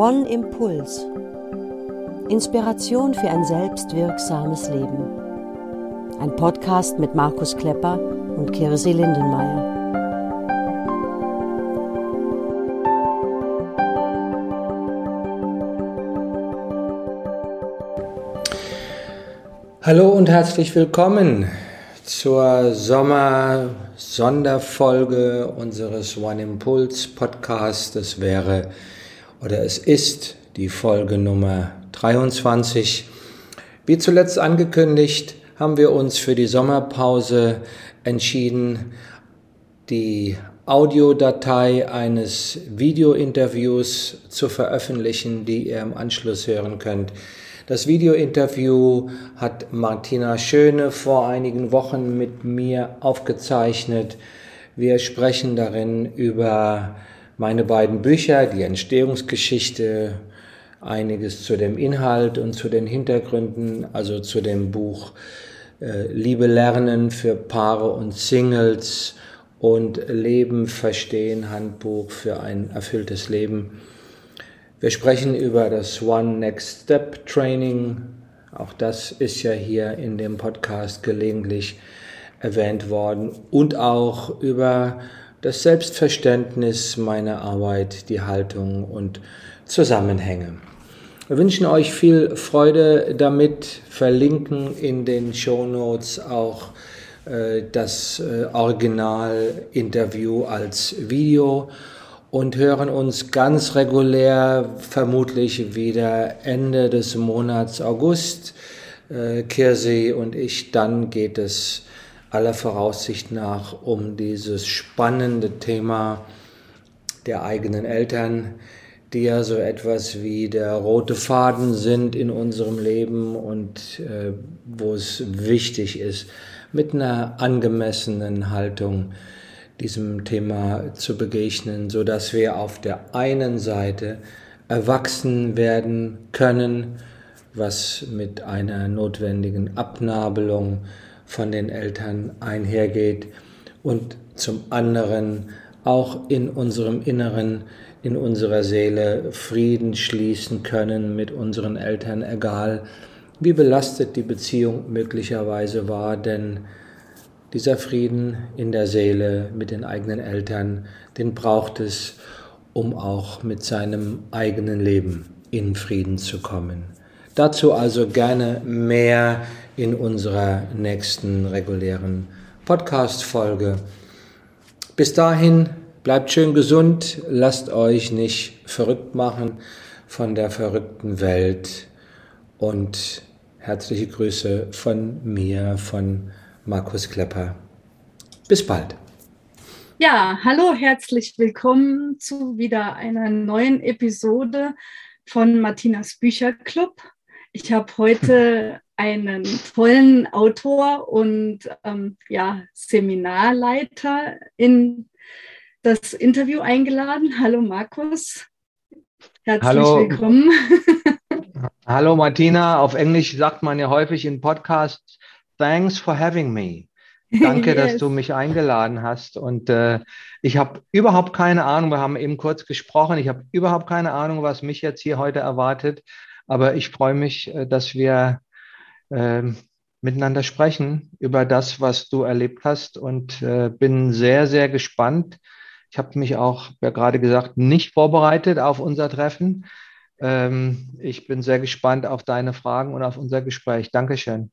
One Impuls. Inspiration für ein selbstwirksames Leben. Ein Podcast mit Markus Klepper und Kirsi Lindenmeier. Hallo und herzlich willkommen zur Sommer-Sonderfolge unseres One Impulse Podcasts. Das wäre oder es ist die Folge Nummer 23. Wie zuletzt angekündigt, haben wir uns für die Sommerpause entschieden, die Audiodatei eines Videointerviews zu veröffentlichen, die ihr im Anschluss hören könnt. Das Videointerview hat Martina Schöne vor einigen Wochen mit mir aufgezeichnet. Wir sprechen darin über meine beiden Bücher, die Entstehungsgeschichte, einiges zu dem Inhalt und zu den Hintergründen, also zu dem Buch äh, Liebe lernen für Paare und Singles und Leben verstehen Handbuch für ein erfülltes Leben. Wir sprechen über das One Next Step Training. Auch das ist ja hier in dem Podcast gelegentlich erwähnt worden und auch über das Selbstverständnis meiner Arbeit, die Haltung und Zusammenhänge. Wir wünschen euch viel Freude damit, verlinken in den Show Notes auch äh, das äh, Original-Interview als Video und hören uns ganz regulär, vermutlich wieder Ende des Monats August. Äh, Kirsi und ich, dann geht es aller Voraussicht nach um dieses spannende Thema der eigenen Eltern, die ja so etwas wie der rote Faden sind in unserem Leben und äh, wo es wichtig ist, mit einer angemessenen Haltung diesem Thema zu begegnen, so dass wir auf der einen Seite erwachsen werden können, was mit einer notwendigen Abnabelung von den Eltern einhergeht und zum anderen auch in unserem Inneren, in unserer Seele Frieden schließen können mit unseren Eltern, egal wie belastet die Beziehung möglicherweise war, denn dieser Frieden in der Seele mit den eigenen Eltern, den braucht es, um auch mit seinem eigenen Leben in Frieden zu kommen. Dazu also gerne mehr in unserer nächsten regulären Podcast-Folge. Bis dahin, bleibt schön gesund, lasst euch nicht verrückt machen von der verrückten Welt und herzliche Grüße von mir, von Markus Klepper. Bis bald. Ja, hallo, herzlich willkommen zu wieder einer neuen Episode von Martinas Bücherclub. Ich habe heute einen tollen Autor und ähm, ja, Seminarleiter in das Interview eingeladen. Hallo Markus, herzlich Hallo. willkommen. Hallo Martina, auf Englisch sagt man ja häufig in Podcasts, thanks for having me. Danke, yes. dass du mich eingeladen hast. Und äh, ich habe überhaupt keine Ahnung, wir haben eben kurz gesprochen, ich habe überhaupt keine Ahnung, was mich jetzt hier heute erwartet. Aber ich freue mich, äh, dass wir äh, miteinander sprechen über das, was du erlebt hast und äh, bin sehr, sehr gespannt. Ich habe mich auch, ja gerade gesagt, nicht vorbereitet auf unser Treffen. Ähm, ich bin sehr gespannt auf deine Fragen und auf unser Gespräch. Dankeschön.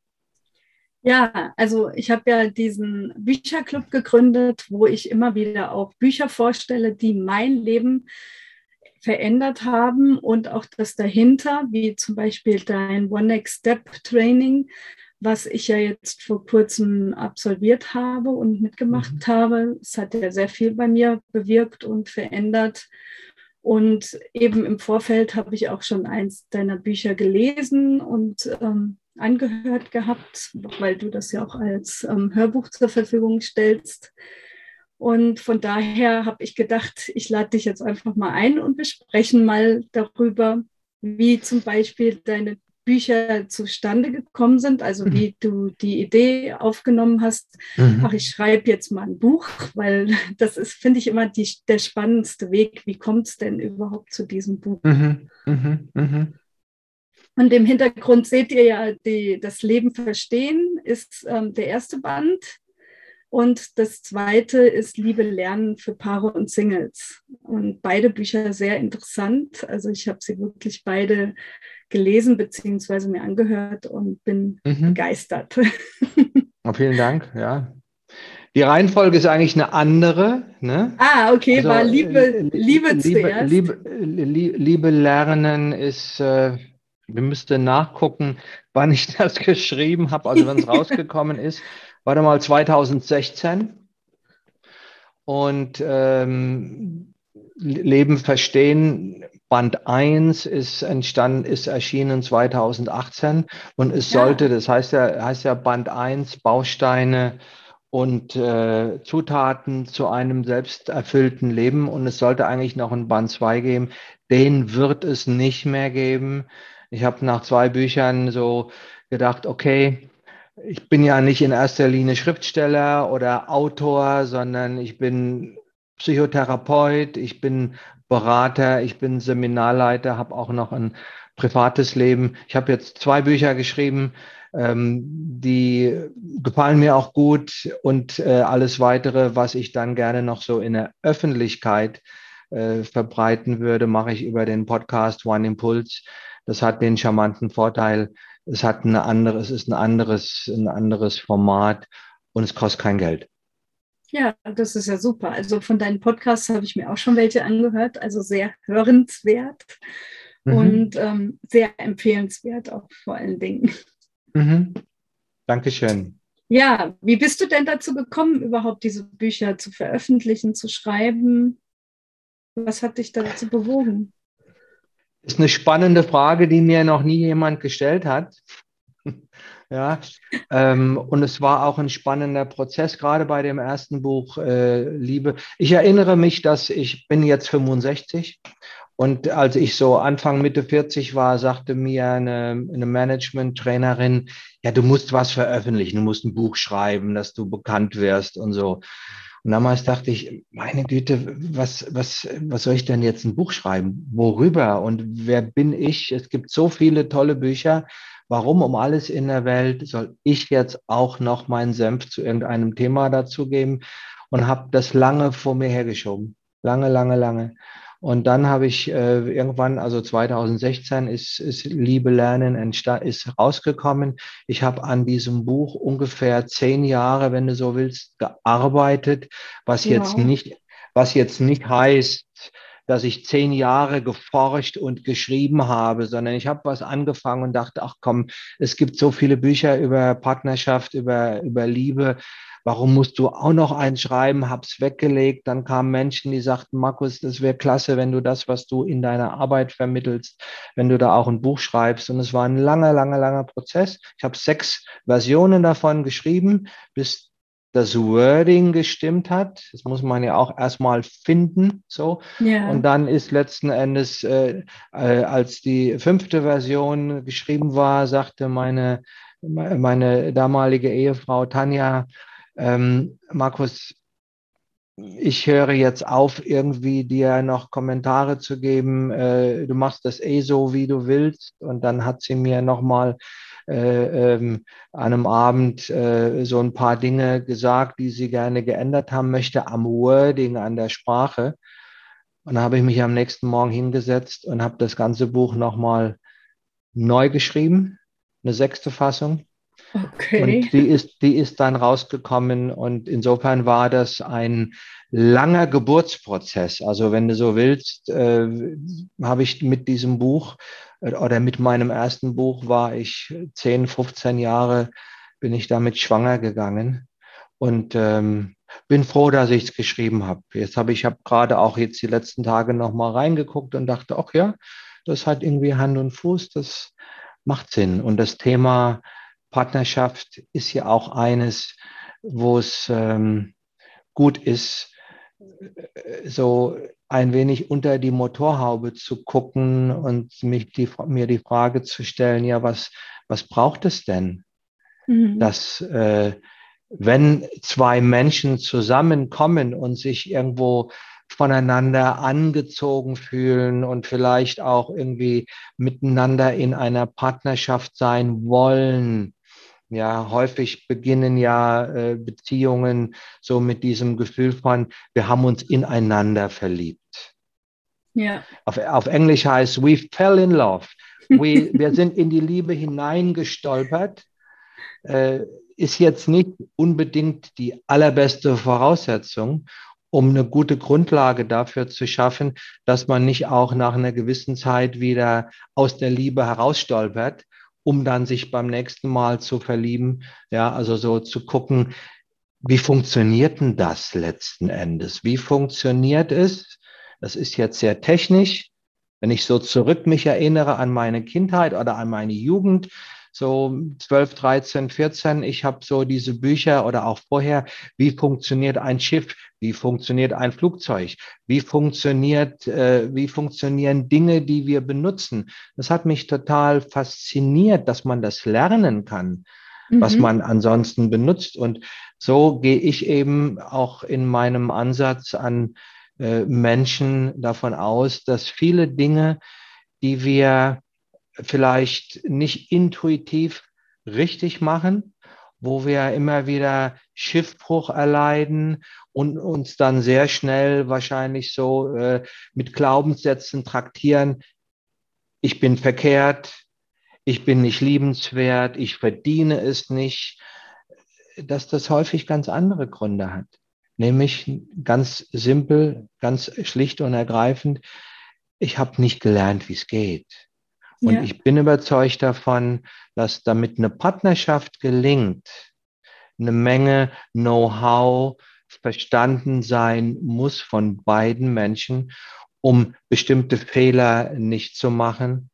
Ja, also ich habe ja diesen Bücherclub gegründet, wo ich immer wieder auch Bücher vorstelle, die mein Leben verändert haben und auch das dahinter, wie zum Beispiel dein One Next Step Training, was ich ja jetzt vor kurzem absolviert habe und mitgemacht mhm. habe. Es hat ja sehr viel bei mir bewirkt und verändert. Und eben im Vorfeld habe ich auch schon eins deiner Bücher gelesen und ähm, angehört gehabt, weil du das ja auch als ähm, Hörbuch zur Verfügung stellst. Und von daher habe ich gedacht, ich lade dich jetzt einfach mal ein und wir sprechen mal darüber, wie zum Beispiel deine Bücher zustande gekommen sind, also mhm. wie du die Idee aufgenommen hast, mhm. ach, ich schreibe jetzt mal ein Buch, weil das ist, finde ich, immer die, der spannendste Weg. Wie kommt es denn überhaupt zu diesem Buch? Mhm. mhm. mhm. Und im Hintergrund seht ihr ja, die, das Leben verstehen ist ähm, der erste Band. Und das zweite ist Liebe lernen für Paare und Singles. Und beide Bücher sehr interessant. Also ich habe sie wirklich beide gelesen bzw. mir angehört und bin mhm. begeistert. Oh, vielen Dank, ja. Die Reihenfolge ist eigentlich eine andere. Ne? Ah, okay, also, war Liebe, Liebe, Liebe zuerst. Liebe, Liebe, Liebe lernen ist, äh, wir müssten nachgucken, wann ich das geschrieben habe, also wenn es rausgekommen ist warte mal, 2016. Und ähm, Leben verstehen, Band 1 ist entstanden, ist erschienen 2018 und es ja. sollte, das heißt ja, heißt ja Band 1, Bausteine und äh, Zutaten zu einem selbsterfüllten Leben und es sollte eigentlich noch einen Band 2 geben. Den wird es nicht mehr geben. Ich habe nach zwei Büchern so gedacht, okay, ich bin ja nicht in erster Linie Schriftsteller oder Autor, sondern ich bin Psychotherapeut, ich bin Berater, ich bin Seminarleiter, habe auch noch ein privates Leben. Ich habe jetzt zwei Bücher geschrieben, ähm, die gefallen mir auch gut und äh, alles weitere, was ich dann gerne noch so in der Öffentlichkeit äh, verbreiten würde, mache ich über den Podcast One Impulse. Das hat den charmanten Vorteil, es hat eine andere, es ist ein anderes, ein anderes Format und es kostet kein Geld. Ja, das ist ja super. Also von deinen Podcasts habe ich mir auch schon welche angehört, also sehr hörenswert mhm. und ähm, sehr empfehlenswert auch vor allen Dingen. Mhm. Dankeschön. Ja, wie bist du denn dazu gekommen, überhaupt diese Bücher zu veröffentlichen, zu schreiben? Was hat dich dazu bewogen? Ist eine spannende Frage, die mir noch nie jemand gestellt hat. ja, ähm, und es war auch ein spannender Prozess, gerade bei dem ersten Buch äh, Liebe. Ich erinnere mich, dass ich bin jetzt 65 und als ich so Anfang Mitte 40 war, sagte mir eine, eine Management-Trainerin, ja, du musst was veröffentlichen, du musst ein Buch schreiben, dass du bekannt wirst und so. Und damals dachte ich, meine Güte, was, was, was soll ich denn jetzt ein Buch schreiben? Worüber? Und wer bin ich? Es gibt so viele tolle Bücher. Warum um alles in der Welt soll ich jetzt auch noch meinen Senf zu irgendeinem Thema dazugeben? Und habe das lange vor mir hergeschoben. Lange, lange, lange. Und dann habe ich äh, irgendwann, also 2016 ist, ist Liebe Lernen ist rausgekommen. Ich habe an diesem Buch ungefähr zehn Jahre, wenn du so willst, gearbeitet, was ja. jetzt nicht, was jetzt nicht heißt, dass ich zehn Jahre geforscht und geschrieben habe, sondern ich habe was angefangen und dachte, ach komm, es gibt so viele Bücher über Partnerschaft, über, über Liebe warum musst du auch noch eins schreiben, hab's weggelegt. Dann kamen Menschen, die sagten, Markus, das wäre klasse, wenn du das, was du in deiner Arbeit vermittelst, wenn du da auch ein Buch schreibst. Und es war ein langer, langer, langer Prozess. Ich habe sechs Versionen davon geschrieben, bis das Wording gestimmt hat. Das muss man ja auch erstmal finden. So. Yeah. Und dann ist letzten Endes, äh, äh, als die fünfte Version geschrieben war, sagte meine, meine damalige Ehefrau Tanja, ähm, Markus, ich höre jetzt auf, irgendwie dir noch Kommentare zu geben. Äh, du machst das eh so, wie du willst. Und dann hat sie mir nochmal äh, ähm, an einem Abend äh, so ein paar Dinge gesagt, die sie gerne geändert haben möchte am Wording, an der Sprache. Und dann habe ich mich am nächsten Morgen hingesetzt und habe das ganze Buch nochmal neu geschrieben, eine sechste Fassung. Okay. Und die ist, die ist dann rausgekommen und insofern war das ein langer Geburtsprozess. Also wenn du so willst, äh, habe ich mit diesem Buch äh, oder mit meinem ersten Buch war ich 10, 15 Jahre, bin ich damit schwanger gegangen und ähm, bin froh, dass ich es geschrieben habe. Jetzt habe ich habe gerade auch jetzt die letzten Tage noch mal reingeguckt und dachte, ach ja, das hat irgendwie Hand und Fuß, das macht Sinn. Und das Thema Partnerschaft ist ja auch eines, wo es ähm, gut ist, äh, so ein wenig unter die Motorhaube zu gucken und mich die, mir die Frage zu stellen, ja, was, was braucht es denn? Mhm. Dass äh, wenn zwei Menschen zusammenkommen und sich irgendwo voneinander angezogen fühlen und vielleicht auch irgendwie miteinander in einer Partnerschaft sein wollen. Ja, häufig beginnen ja äh, Beziehungen so mit diesem Gefühl von, wir haben uns ineinander verliebt. Ja. Auf, auf Englisch heißt, we fell in love. We, wir sind in die Liebe hineingestolpert. Äh, ist jetzt nicht unbedingt die allerbeste Voraussetzung, um eine gute Grundlage dafür zu schaffen, dass man nicht auch nach einer gewissen Zeit wieder aus der Liebe herausstolpert, um dann sich beim nächsten Mal zu verlieben. Ja, also so zu gucken, wie funktioniert denn das letzten Endes? Wie funktioniert es? Das ist jetzt sehr technisch. Wenn ich so zurück mich erinnere an meine Kindheit oder an meine Jugend, so 12, 13, 14. Ich habe so diese Bücher oder auch vorher, wie funktioniert ein Schiff, wie funktioniert ein Flugzeug, wie funktioniert, äh, wie funktionieren Dinge, die wir benutzen. Das hat mich total fasziniert, dass man das lernen kann, mhm. was man ansonsten benutzt. Und so gehe ich eben auch in meinem Ansatz an äh, Menschen davon aus, dass viele Dinge, die wir vielleicht nicht intuitiv richtig machen, wo wir immer wieder Schiffbruch erleiden und uns dann sehr schnell wahrscheinlich so äh, mit Glaubenssätzen traktieren, ich bin verkehrt, ich bin nicht liebenswert, ich verdiene es nicht, dass das häufig ganz andere Gründe hat. Nämlich ganz simpel, ganz schlicht und ergreifend, ich habe nicht gelernt, wie es geht. Und ja. ich bin überzeugt davon, dass damit eine Partnerschaft gelingt, eine Menge Know-how verstanden sein muss von beiden Menschen, um bestimmte Fehler nicht zu machen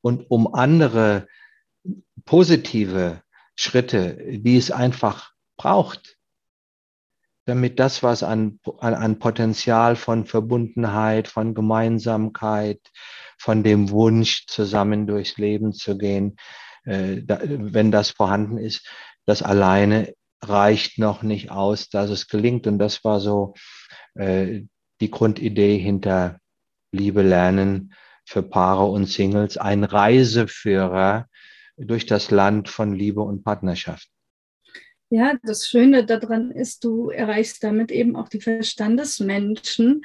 und um andere positive Schritte, die es einfach braucht, damit das, was an, an, an Potenzial von Verbundenheit, von Gemeinsamkeit, von dem Wunsch, zusammen durchs Leben zu gehen, äh, da, wenn das vorhanden ist, das alleine reicht noch nicht aus, dass es gelingt. Und das war so äh, die Grundidee hinter Liebe lernen für Paare und Singles, ein Reiseführer durch das Land von Liebe und Partnerschaft. Ja, das Schöne daran ist, du erreichst damit eben auch die Verstandesmenschen,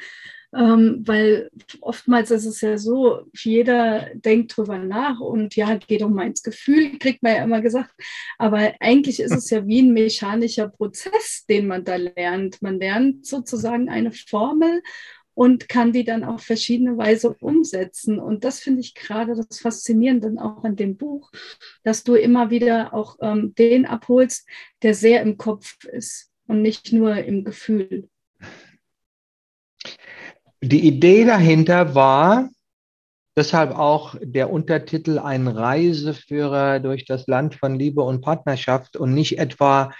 ähm, weil oftmals ist es ja so, jeder denkt drüber nach und ja, geht um mein Gefühl, kriegt man ja immer gesagt. Aber eigentlich ist es ja wie ein mechanischer Prozess, den man da lernt. Man lernt sozusagen eine Formel und kann die dann auf verschiedene Weise umsetzen. Und das finde ich gerade das Faszinierende auch an dem Buch, dass du immer wieder auch ähm, den abholst, der sehr im Kopf ist und nicht nur im Gefühl. Die Idee dahinter war, deshalb auch der Untertitel ein Reiseführer durch das Land von Liebe und Partnerschaft und nicht etwa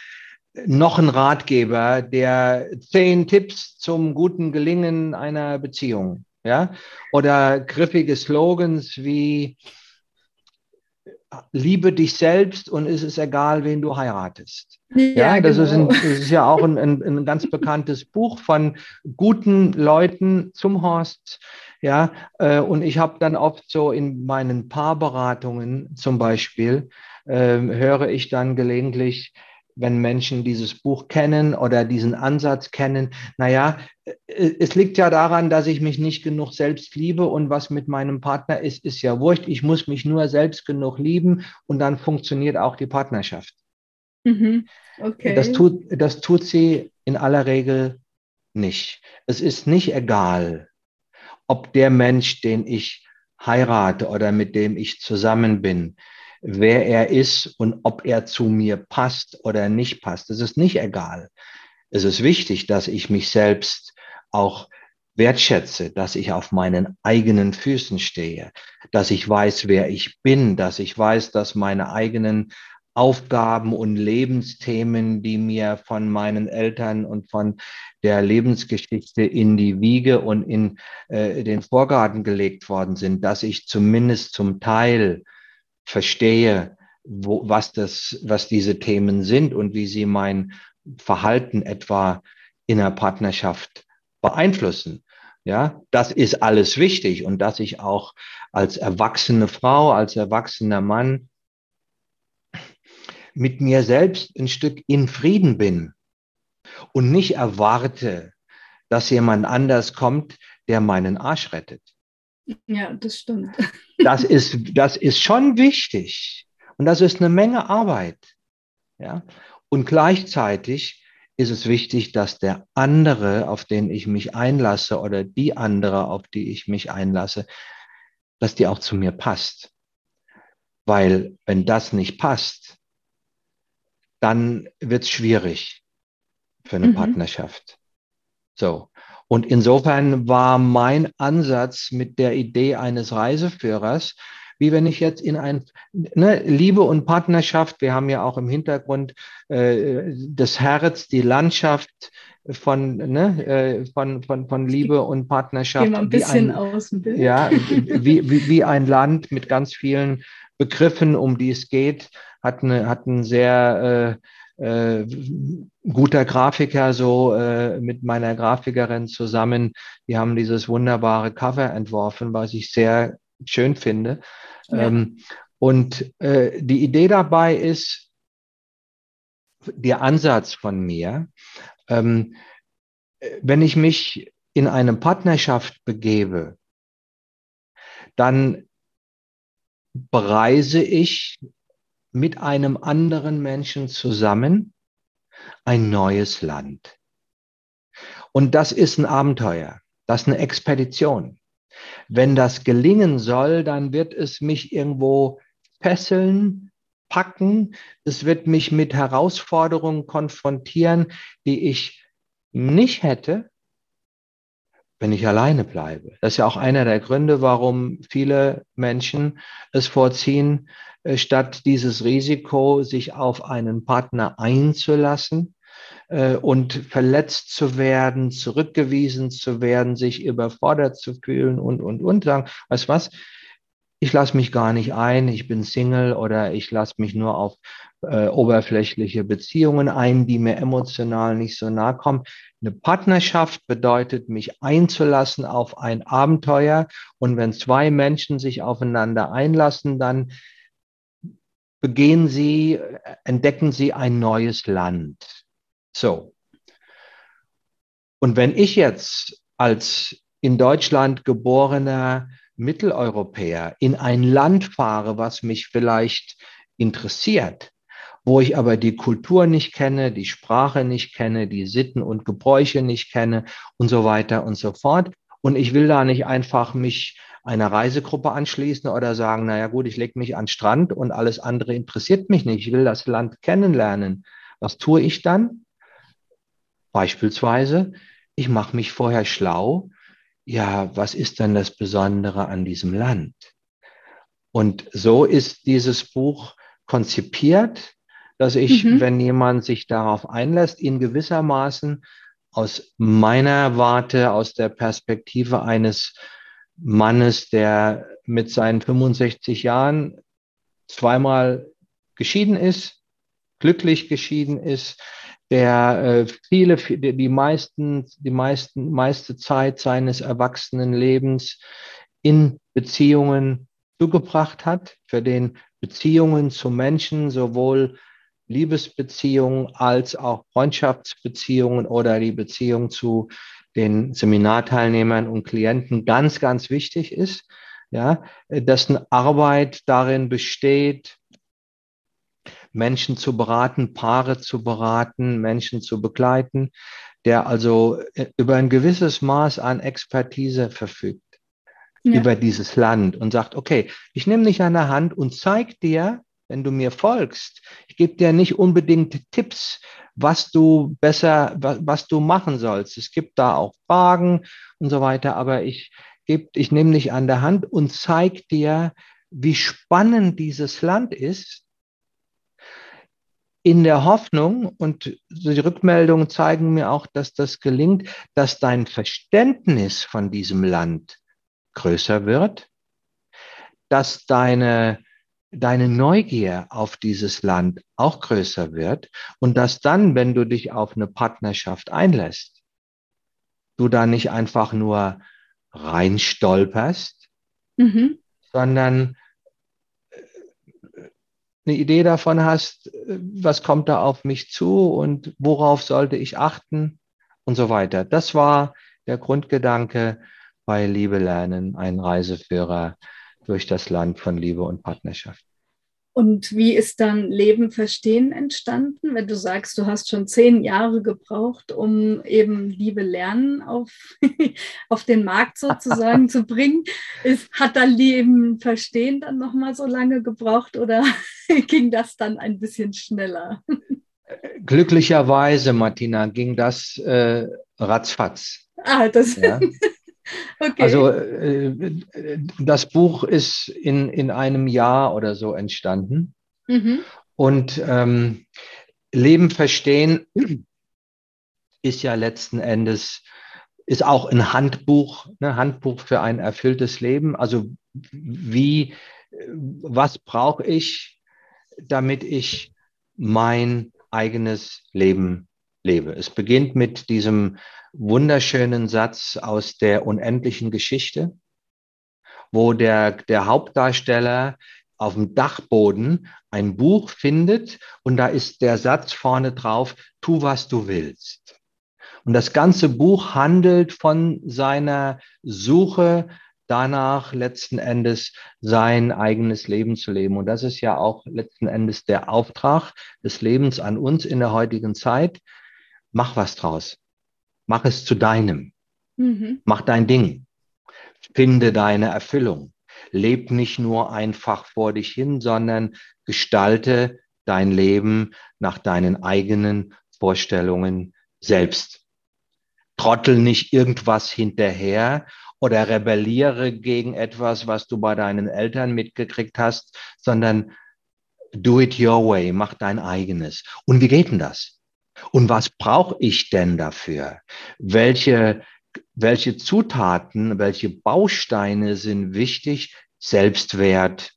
noch ein Ratgeber, der zehn Tipps zum guten Gelingen einer Beziehung, ja, oder griffige Slogans wie liebe dich selbst und es ist egal, wen du heiratest. Ja, ja das, genau. ist ein, das, ist ja auch ein, ein, ein, ganz bekanntes Buch von guten Leuten zum Horst. Ja, äh, und ich habe dann oft so in meinen Paarberatungen zum Beispiel, äh, höre ich dann gelegentlich, wenn Menschen dieses Buch kennen oder diesen Ansatz kennen, naja, äh, es liegt ja daran, dass ich mich nicht genug selbst liebe und was mit meinem Partner ist, ist ja wurscht. Ich muss mich nur selbst genug lieben und dann funktioniert auch die Partnerschaft. Mhm. Okay. Das, tut, das tut sie in aller Regel nicht. Es ist nicht egal, ob der Mensch, den ich heirate oder mit dem ich zusammen bin, wer er ist und ob er zu mir passt oder nicht passt. Es ist nicht egal. Es ist wichtig, dass ich mich selbst auch wertschätze, dass ich auf meinen eigenen Füßen stehe, dass ich weiß, wer ich bin, dass ich weiß, dass meine eigenen Aufgaben und Lebensthemen, die mir von meinen Eltern und von der Lebensgeschichte in die Wiege und in äh, den Vorgarten gelegt worden sind, dass ich zumindest zum Teil verstehe, wo, was, das, was diese Themen sind und wie sie mein Verhalten etwa in der Partnerschaft beeinflussen. Ja, das ist alles wichtig und dass ich auch als erwachsene Frau, als erwachsener Mann mit mir selbst ein Stück in Frieden bin und nicht erwarte, dass jemand anders kommt, der meinen Arsch rettet. Ja, das stimmt. Das ist, das ist schon wichtig und das ist eine Menge Arbeit. Ja, und gleichzeitig ist es wichtig, dass der andere, auf den ich mich einlasse oder die andere, auf die ich mich einlasse, dass die auch zu mir passt. Weil wenn das nicht passt, dann wird es schwierig für eine mhm. Partnerschaft. So. Und insofern war mein Ansatz mit der Idee eines Reiseführers, wie wenn ich jetzt in ein ne, Liebe und Partnerschaft, wir haben ja auch im Hintergrund äh, das Herz, die Landschaft von, ne, äh, von, von, von Liebe und Partnerschaft. Gehen ein bisschen ein, aus dem Bild. Ja, wie, wie, wie ein Land mit ganz vielen Begriffen, um die es geht, hat, eine, hat ein sehr äh, äh, guter Grafiker so äh, mit meiner Grafikerin zusammen. Die haben dieses wunderbare Cover entworfen, was ich sehr schön finde. Ja. Ähm, und äh, die Idee dabei ist, der Ansatz von mir, ähm, wenn ich mich in eine Partnerschaft begebe, dann bereise ich mit einem anderen Menschen zusammen ein neues Land. Und das ist ein Abenteuer, das ist eine Expedition. Wenn das gelingen soll, dann wird es mich irgendwo fesseln, packen. Es wird mich mit Herausforderungen konfrontieren, die ich nicht hätte, wenn ich alleine bleibe. Das ist ja auch einer der Gründe, warum viele Menschen es vorziehen, äh, statt dieses Risiko, sich auf einen Partner einzulassen, äh, und verletzt zu werden, zurückgewiesen zu werden, sich überfordert zu fühlen und, und, und sagen, weißt was, ich lasse mich gar nicht ein, ich bin Single oder ich lasse mich nur auf äh, oberflächliche Beziehungen ein, die mir emotional nicht so nahe kommen. Eine Partnerschaft bedeutet, mich einzulassen auf ein Abenteuer. Und wenn zwei Menschen sich aufeinander einlassen, dann begehen sie, entdecken sie ein neues Land. So. Und wenn ich jetzt als in Deutschland geborener Mitteleuropäer in ein Land fahre, was mich vielleicht interessiert, wo ich aber die Kultur nicht kenne, die Sprache nicht kenne, die Sitten und Gebräuche nicht kenne und so weiter und so fort. Und ich will da nicht einfach mich einer Reisegruppe anschließen oder sagen, naja gut, ich lege mich an Strand und alles andere interessiert mich nicht. Ich will das Land kennenlernen. Was tue ich dann? Beispielsweise, ich mache mich vorher schlau, ja, was ist denn das Besondere an diesem Land? Und so ist dieses Buch konzipiert, dass ich, mhm. wenn jemand sich darauf einlässt, ihn gewissermaßen aus meiner Warte, aus der Perspektive eines Mannes, der mit seinen 65 Jahren zweimal geschieden ist, glücklich geschieden ist, der äh, viele, die meisten, die meisten, meiste Zeit seines Erwachsenenlebens in Beziehungen zugebracht hat, für den Beziehungen zu Menschen, sowohl Liebesbeziehungen als auch Freundschaftsbeziehungen oder die Beziehung zu den Seminarteilnehmern und Klienten ganz, ganz wichtig ist. Ja, dass eine Arbeit darin besteht, Menschen zu beraten, Paare zu beraten, Menschen zu begleiten, der also äh, über ein gewisses Maß an Expertise verfügt ja. über dieses Land und sagt, okay, ich nehme dich an der Hand und zeig dir, wenn du mir folgst, ich gebe dir nicht unbedingt Tipps, was du besser, was, du machen sollst. Es gibt da auch Fragen und so weiter, aber ich gebe, ich nehme dich an der Hand und zeig dir, wie spannend dieses Land ist in der Hoffnung, und die Rückmeldungen zeigen mir auch, dass das gelingt, dass dein Verständnis von diesem Land größer wird, dass deine, deine Neugier auf dieses Land auch größer wird und dass dann, wenn du dich auf eine Partnerschaft einlässt, du da nicht einfach nur reinstolperst, mhm. sondern äh, eine Idee davon hast, was kommt da auf mich zu und worauf sollte ich achten und so weiter. Das war der Grundgedanke bei Liebe lernen, ein Reiseführer durch das Land von Liebe und Partnerschaft. Und wie ist dann Leben verstehen entstanden? Wenn du sagst, du hast schon zehn Jahre gebraucht, um eben Liebe lernen auf, auf den Markt sozusagen zu bringen, ist, hat dann Leben verstehen dann nochmal so lange gebraucht oder ging das dann ein bisschen schneller? Glücklicherweise, Martina, ging das äh, ratzfatz. Ah, das. Ja. Okay. Also äh, das Buch ist in, in einem Jahr oder so entstanden. Mhm. Und ähm, Leben verstehen ist ja letzten Endes, ist auch ein Handbuch, ne, Handbuch für ein erfülltes Leben. Also wie, was brauche ich, damit ich mein eigenes Leben lebe. Es beginnt mit diesem wunderschönen Satz aus der unendlichen Geschichte, wo der, der Hauptdarsteller auf dem Dachboden ein Buch findet und da ist der Satz vorne drauf, tu was du willst. Und das ganze Buch handelt von seiner Suche danach letzten Endes sein eigenes Leben zu leben. Und das ist ja auch letzten Endes der Auftrag des Lebens an uns in der heutigen Zeit. Mach was draus. Mach es zu deinem. Mhm. Mach dein Ding. Finde deine Erfüllung. Leb nicht nur einfach vor dich hin, sondern gestalte dein Leben nach deinen eigenen Vorstellungen selbst. Trottel nicht irgendwas hinterher oder rebelliere gegen etwas, was du bei deinen Eltern mitgekriegt hast, sondern do it your way, mach dein eigenes. Und wie geht denn das? Und was brauche ich denn dafür? Welche, welche Zutaten, welche Bausteine sind wichtig? Selbstwert,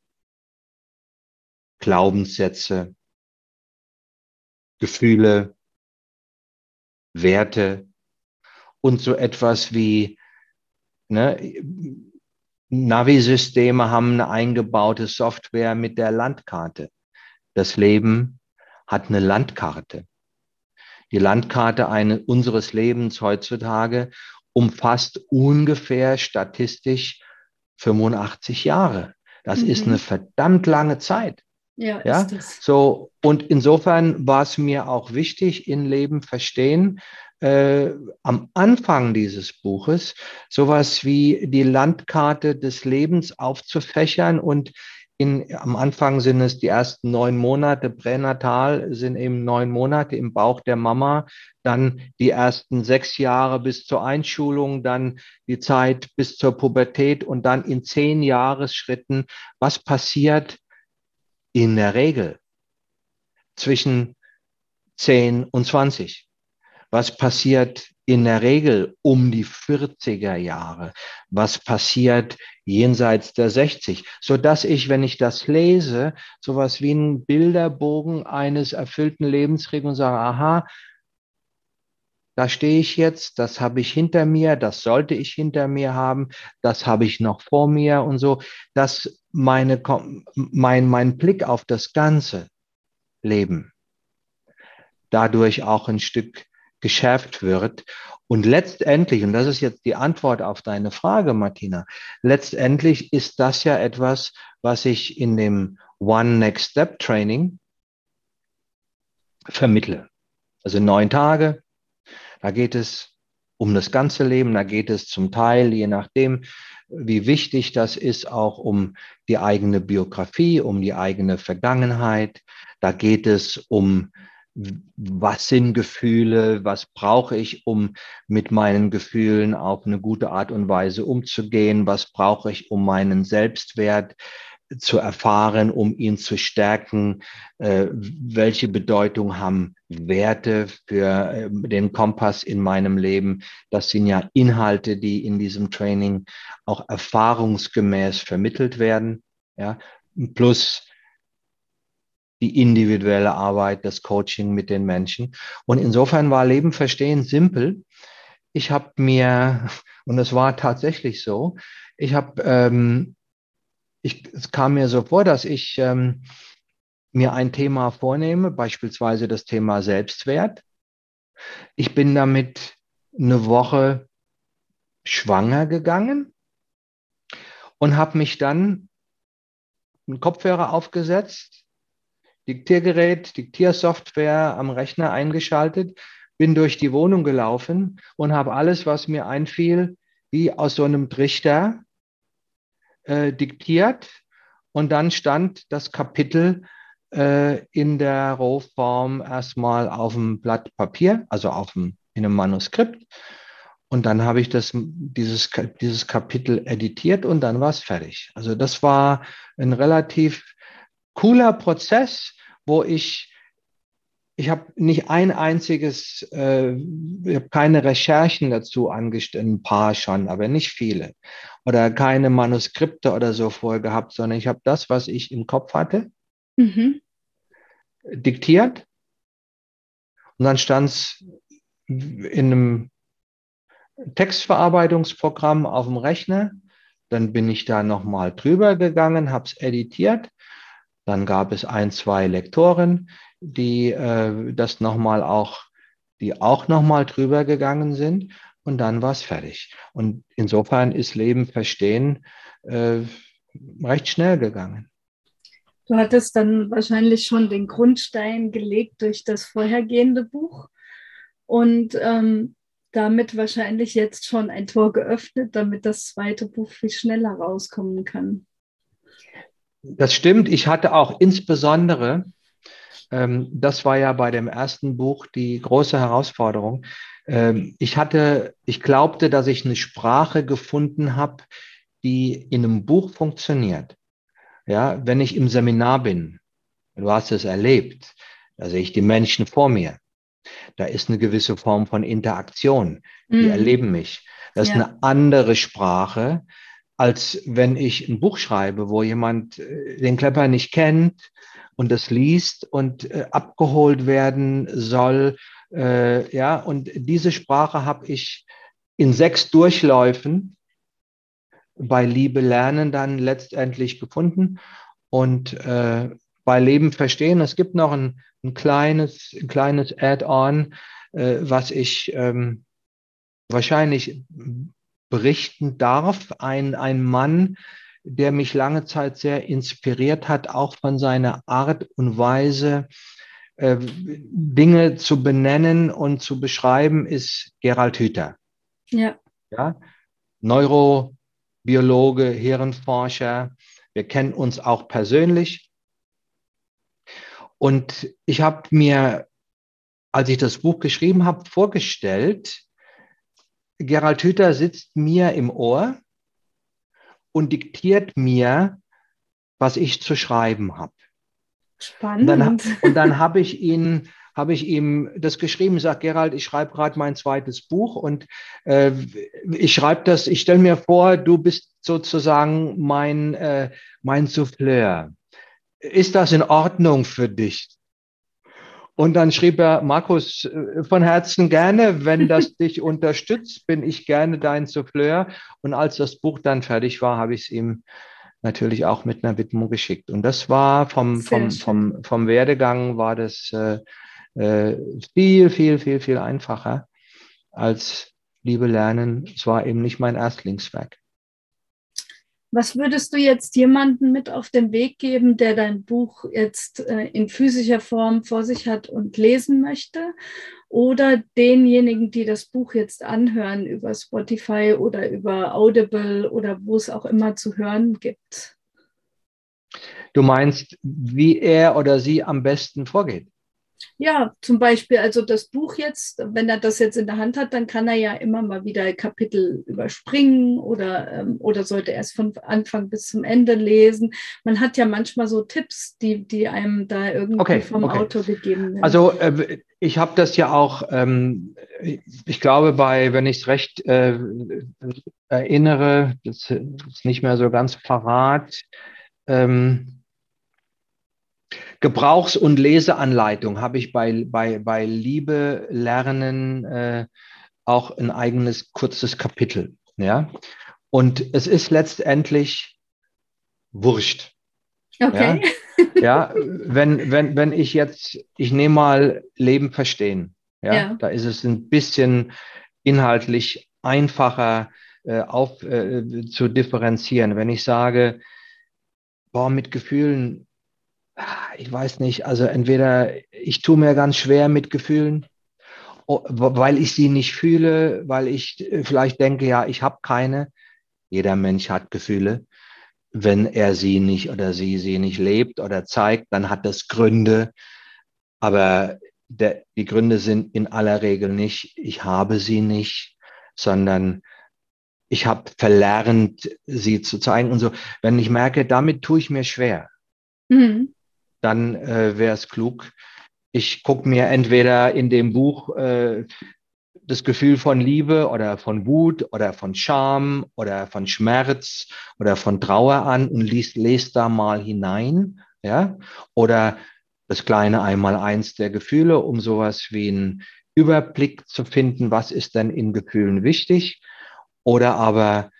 Glaubenssätze, Gefühle, Werte und so etwas wie ne, Navi-Systeme haben eine eingebaute Software mit der Landkarte. Das Leben hat eine Landkarte. Die Landkarte eine, unseres Lebens heutzutage umfasst ungefähr statistisch 85 Jahre. Das mhm. ist eine verdammt lange Zeit. Ja, ja? So und insofern war es mir auch wichtig in Leben verstehen, äh, am Anfang dieses Buches sowas wie die Landkarte des Lebens aufzufächern und in, am Anfang sind es die ersten neun Monate pränatal, sind eben neun Monate im Bauch der Mama, dann die ersten sechs Jahre bis zur Einschulung, dann die Zeit bis zur Pubertät und dann in zehn Jahresschritten. Was passiert in der Regel zwischen zehn und zwanzig? Was passiert in der Regel um die 40er Jahre? Was passiert jenseits der 60? So dass ich, wenn ich das lese, sowas wie einen Bilderbogen eines erfüllten Lebens kriege und sage, aha, da stehe ich jetzt, das habe ich hinter mir, das sollte ich hinter mir haben, das habe ich noch vor mir und so, dass meine, mein, mein Blick auf das ganze Leben dadurch auch ein Stück geschärft wird. Und letztendlich, und das ist jetzt die Antwort auf deine Frage, Martina, letztendlich ist das ja etwas, was ich in dem One Next Step Training vermittle. Also neun Tage, da geht es um das ganze Leben, da geht es zum Teil, je nachdem, wie wichtig das ist, auch um die eigene Biografie, um die eigene Vergangenheit. Da geht es um was sind Gefühle, was brauche ich, um mit meinen Gefühlen auf eine gute Art und Weise umzugehen, was brauche ich, um meinen Selbstwert zu erfahren, um ihn zu stärken. Äh, welche Bedeutung haben Werte für äh, den Kompass in meinem Leben? Das sind ja Inhalte, die in diesem Training auch erfahrungsgemäß vermittelt werden. Ja, plus die individuelle Arbeit, das Coaching mit den Menschen. Und insofern war Leben verstehen simpel. Ich habe mir, und es war tatsächlich so, ich habe ähm, ich, es kam mir so vor, dass ich ähm, mir ein Thema vornehme, beispielsweise das Thema Selbstwert. Ich bin damit eine Woche schwanger gegangen und habe mich dann einen Kopfhörer aufgesetzt, Diktiergerät, Diktiersoftware am Rechner eingeschaltet, bin durch die Wohnung gelaufen und habe alles, was mir einfiel, wie aus so einem Trichter äh, diktiert und dann stand das Kapitel äh, in der Rohform erstmal auf dem Blatt Papier, also auf dem, in einem Manuskript. Und dann habe ich das, dieses, dieses Kapitel editiert und dann war es fertig. Also das war ein relativ cooler Prozess, wo ich ich habe nicht ein einziges, äh, ich habe keine Recherchen dazu angestellt, ein paar schon, aber nicht viele. Oder keine Manuskripte oder so vorher gehabt, sondern ich habe das, was ich im Kopf hatte, mhm. diktiert. Und dann stand es in einem Textverarbeitungsprogramm auf dem Rechner. Dann bin ich da nochmal drüber gegangen, habe es editiert. Dann gab es ein, zwei Lektoren, die äh, das nochmal auch, die auch nochmal drüber gegangen sind und dann war es fertig. Und insofern ist Leben verstehen äh, recht schnell gegangen. Du hattest dann wahrscheinlich schon den Grundstein gelegt durch das vorhergehende Buch und ähm, damit wahrscheinlich jetzt schon ein Tor geöffnet, damit das zweite Buch viel schneller rauskommen kann. Das stimmt. Ich hatte auch insbesondere ähm, das war ja bei dem ersten Buch die große Herausforderung. Ähm, ich hatte, ich glaubte, dass ich eine Sprache gefunden habe, die in einem Buch funktioniert. Ja, wenn ich im Seminar bin, du hast es erlebt, da sehe ich die Menschen vor mir. Da ist eine gewisse Form von Interaktion. Die mhm. erleben mich. Das ja. ist eine andere Sprache, als wenn ich ein Buch schreibe, wo jemand äh, den Klepper nicht kennt und das liest und äh, abgeholt werden soll. Äh, ja, und diese Sprache habe ich in sechs Durchläufen bei Liebe lernen dann letztendlich gefunden und äh, bei Leben verstehen. Es gibt noch ein, ein kleines, ein kleines Add-on, äh, was ich ähm, wahrscheinlich berichten darf. Ein, ein Mann, der mich lange Zeit sehr inspiriert hat, auch von seiner Art und Weise, äh, Dinge zu benennen und zu beschreiben, ist Gerald Hüther. Ja. ja? Neurobiologe, Hirnforscher. Wir kennen uns auch persönlich. Und ich habe mir, als ich das Buch geschrieben habe, vorgestellt, Gerald Hüther sitzt mir im Ohr und diktiert mir, was ich zu schreiben habe. Spannend. Und dann, und dann habe ich ihn habe ich ihm das geschrieben, sagt Gerald, ich schreibe gerade mein zweites Buch und äh, ich schreibe das, ich stelle mir vor, du bist sozusagen mein, äh, mein Souffleur. Ist das in Ordnung für dich? Und dann schrieb er, Markus, äh, von Herzen gerne, wenn das dich unterstützt, bin ich gerne dein Souffleur. Und als das Buch dann fertig war, habe ich es ihm natürlich auch mit einer Widmung geschickt. Und das war vom, vom, vom, vom Werdegang war das äh, äh, viel, viel, viel, viel einfacher als Liebe lernen. Es war eben nicht mein Erstlingswerk. Was würdest du jetzt jemandem mit auf den Weg geben, der dein Buch jetzt äh, in physischer Form vor sich hat und lesen möchte? Oder denjenigen, die das Buch jetzt anhören über Spotify oder über Audible oder wo es auch immer zu hören gibt? Du meinst, wie er oder sie am besten vorgeht? Ja, zum Beispiel, also das Buch jetzt, wenn er das jetzt in der Hand hat, dann kann er ja immer mal wieder Kapitel überspringen oder, ähm, oder sollte erst von Anfang bis zum Ende lesen. Man hat ja manchmal so Tipps, die, die einem da irgendwie okay, vom okay. Autor gegeben werden. Also äh, ich habe das ja auch, ähm, ich glaube, bei, wenn ich es recht äh, erinnere, das ist nicht mehr so ganz parat, ähm, Gebrauchs- und Leseanleitung habe ich bei, bei, bei Liebe lernen äh, auch ein eigenes kurzes Kapitel. Ja? Und es ist letztendlich wurscht. Okay. Ja, ja wenn, wenn, wenn ich jetzt, ich nehme mal Leben verstehen. Ja? ja. Da ist es ein bisschen inhaltlich einfacher äh, auf, äh, zu differenzieren. Wenn ich sage, boah, mit Gefühlen ich weiß nicht, also entweder ich tue mir ganz schwer mit Gefühlen, weil ich sie nicht fühle, weil ich vielleicht denke, ja, ich habe keine. Jeder Mensch hat Gefühle. Wenn er sie nicht oder sie sie nicht lebt oder zeigt, dann hat das Gründe. Aber der, die Gründe sind in aller Regel nicht, ich habe sie nicht, sondern ich habe verlernt, sie zu zeigen und so. Wenn ich merke, damit tue ich mir schwer, mhm dann äh, wäre es klug. Ich gucke mir entweder in dem Buch äh, das Gefühl von Liebe oder von Wut oder von Scham oder von Schmerz oder von Trauer an und liest, lest da mal hinein, ja, oder das kleine Einmaleins der Gefühle, um sowas wie einen Überblick zu finden, was ist denn in Gefühlen wichtig, oder aber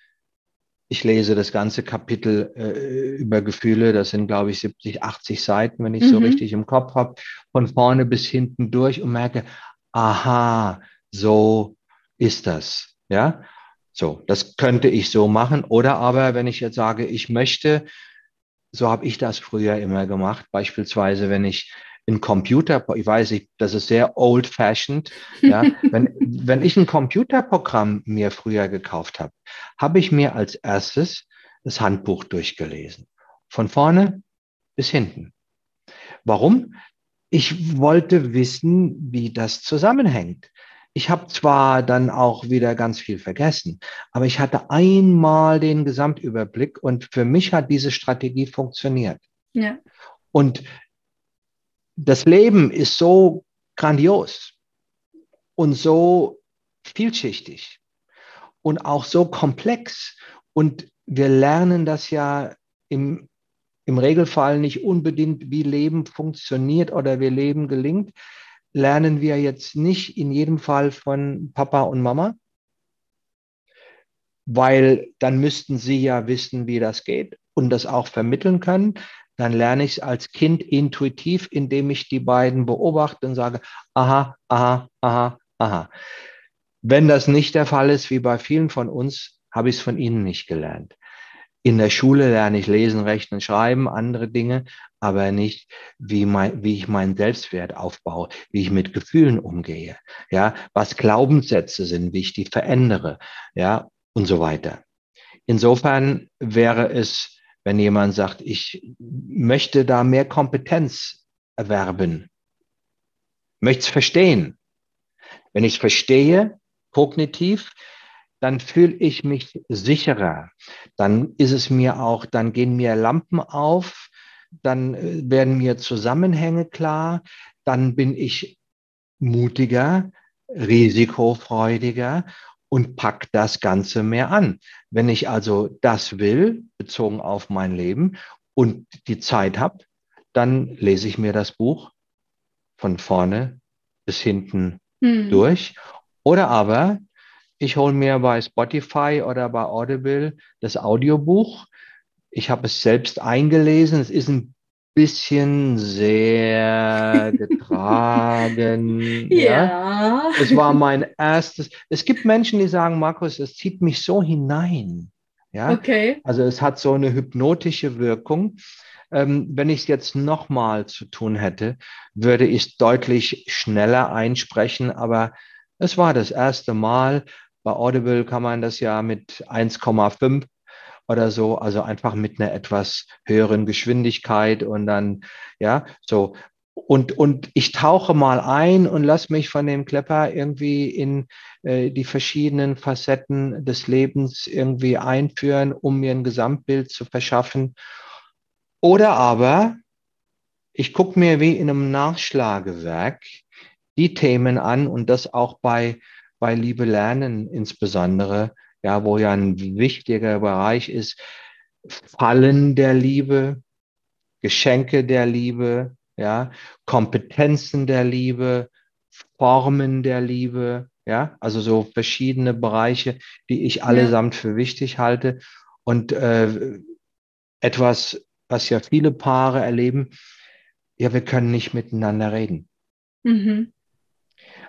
ich lese das ganze Kapitel äh, über Gefühle, das sind, glaube ich, 70, 80 Seiten, wenn ich mhm. so richtig im Kopf habe, von vorne bis hinten durch und merke, aha, so ist das. Ja, so, das könnte ich so machen. Oder aber, wenn ich jetzt sage, ich möchte, so habe ich das früher immer gemacht, beispielsweise, wenn ich ein Computer, ich weiß nicht, das ist sehr old-fashioned. Ja, wenn, wenn ich ein Computerprogramm mir früher gekauft habe, habe ich mir als erstes das Handbuch durchgelesen. Von vorne bis hinten. Warum? Ich wollte wissen, wie das zusammenhängt. Ich habe zwar dann auch wieder ganz viel vergessen, aber ich hatte einmal den Gesamtüberblick und für mich hat diese Strategie funktioniert. Ja. Und das Leben ist so grandios und so vielschichtig und auch so komplex. Und wir lernen das ja im, im Regelfall nicht unbedingt, wie Leben funktioniert oder wie Leben gelingt. Lernen wir jetzt nicht in jedem Fall von Papa und Mama, weil dann müssten sie ja wissen, wie das geht und das auch vermitteln können dann lerne ich es als Kind intuitiv, indem ich die beiden beobachte und sage, aha, aha, aha, aha. Wenn das nicht der Fall ist, wie bei vielen von uns, habe ich es von ihnen nicht gelernt. In der Schule lerne ich lesen, rechnen, schreiben, andere Dinge, aber nicht, wie, mein, wie ich meinen Selbstwert aufbaue, wie ich mit Gefühlen umgehe, ja, was Glaubenssätze sind, wie ich die verändere, ja, und so weiter. Insofern wäre es wenn jemand sagt, ich möchte da mehr Kompetenz erwerben, möchte es verstehen. Wenn ich es verstehe, kognitiv, dann fühle ich mich sicherer. Dann ist es mir auch, dann gehen mir Lampen auf, dann äh, werden mir Zusammenhänge klar, dann bin ich mutiger, risikofreudiger und pack das Ganze mehr an. Wenn ich also das will, bezogen auf mein Leben und die Zeit habe, dann lese ich mir das Buch von vorne bis hinten hm. durch. Oder aber ich hole mir bei Spotify oder bei Audible das Audiobuch. Ich habe es selbst eingelesen. Es ist ein bisschen sehr getragen. ja. ja. Es war mein erstes. Es gibt Menschen, die sagen, Markus, es zieht mich so hinein. Ja. Okay. Also es hat so eine hypnotische Wirkung. Ähm, wenn ich es jetzt nochmal zu tun hätte, würde ich es deutlich schneller einsprechen, aber es war das erste Mal. Bei Audible kann man das ja mit 1,5 oder so, also einfach mit einer etwas höheren Geschwindigkeit und dann, ja, so. und, und ich tauche mal ein und lass mich von dem Klepper irgendwie in äh, die verschiedenen Facetten des Lebens irgendwie einführen, um mir ein Gesamtbild zu verschaffen. Oder aber ich gucke mir wie in einem Nachschlagewerk die Themen an und das auch bei, bei Liebe Lernen insbesondere, ja, wo ja ein wichtiger Bereich ist, Fallen der Liebe, Geschenke der Liebe, ja, Kompetenzen der Liebe, Formen der Liebe, ja, also so verschiedene Bereiche, die ich allesamt für wichtig halte. Und äh, etwas, was ja viele Paare erleben, ja, wir können nicht miteinander reden. Mhm.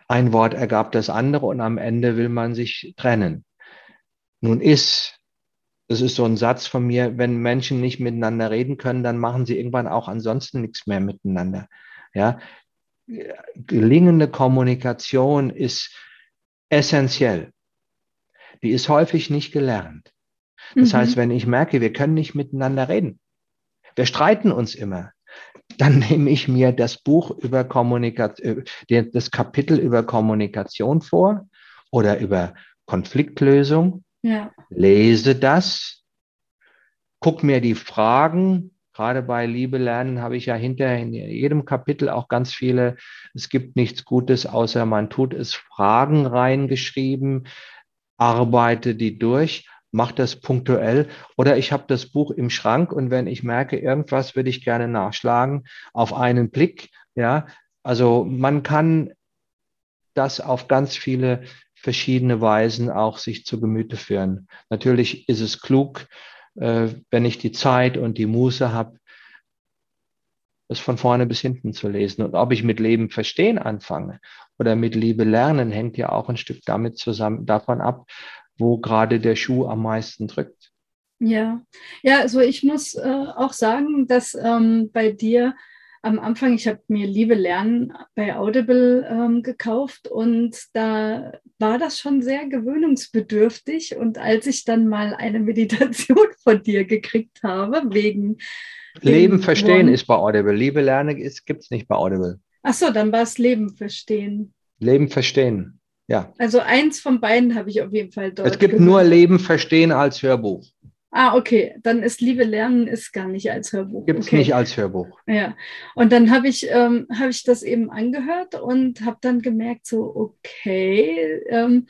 Ein Wort ergab das andere und am Ende will man sich trennen. Nun ist das ist so ein Satz von mir, wenn Menschen nicht miteinander reden können, dann machen sie irgendwann auch ansonsten nichts mehr miteinander. Ja, gelingende Kommunikation ist essentiell. Die ist häufig nicht gelernt. Das mhm. heißt, wenn ich merke, wir können nicht miteinander reden, wir streiten uns immer, dann nehme ich mir das Buch über Kommunikation, äh, das Kapitel über Kommunikation vor oder über Konfliktlösung ja. Lese das, guck mir die Fragen, gerade bei Liebe lernen habe ich ja hinterher in jedem Kapitel auch ganz viele, es gibt nichts Gutes, außer man tut es, Fragen reingeschrieben, arbeite die durch, mach das punktuell. Oder ich habe das Buch im Schrank und wenn ich merke, irgendwas würde ich gerne nachschlagen, auf einen Blick, ja, also man kann das auf ganz viele verschiedene Weisen auch sich zu Gemüte führen. Natürlich ist es klug, äh, wenn ich die Zeit und die Muße habe, es von vorne bis hinten zu lesen. Und ob ich mit Leben verstehen anfange oder mit Liebe lernen, hängt ja auch ein Stück damit zusammen, davon ab, wo gerade der Schuh am meisten drückt. Ja, ja, also ich muss äh, auch sagen, dass ähm, bei dir am Anfang, ich habe mir Liebe Lernen bei Audible ähm, gekauft und da war das schon sehr gewöhnungsbedürftig. Und als ich dann mal eine Meditation von dir gekriegt habe, wegen. Leben verstehen Wort, ist bei Audible. Liebe Lernen gibt es nicht bei Audible. Ach so, dann war es Leben verstehen. Leben verstehen, ja. Also eins von beiden habe ich auf jeden Fall dort. Es gibt gehört. nur Leben verstehen als Hörbuch. Ah, okay. Dann ist Liebe Lernen ist gar nicht als Hörbuch. Gibt es okay. nicht als Hörbuch. Ja. Und dann habe ich, ähm, hab ich das eben angehört und habe dann gemerkt, so, okay, ähm,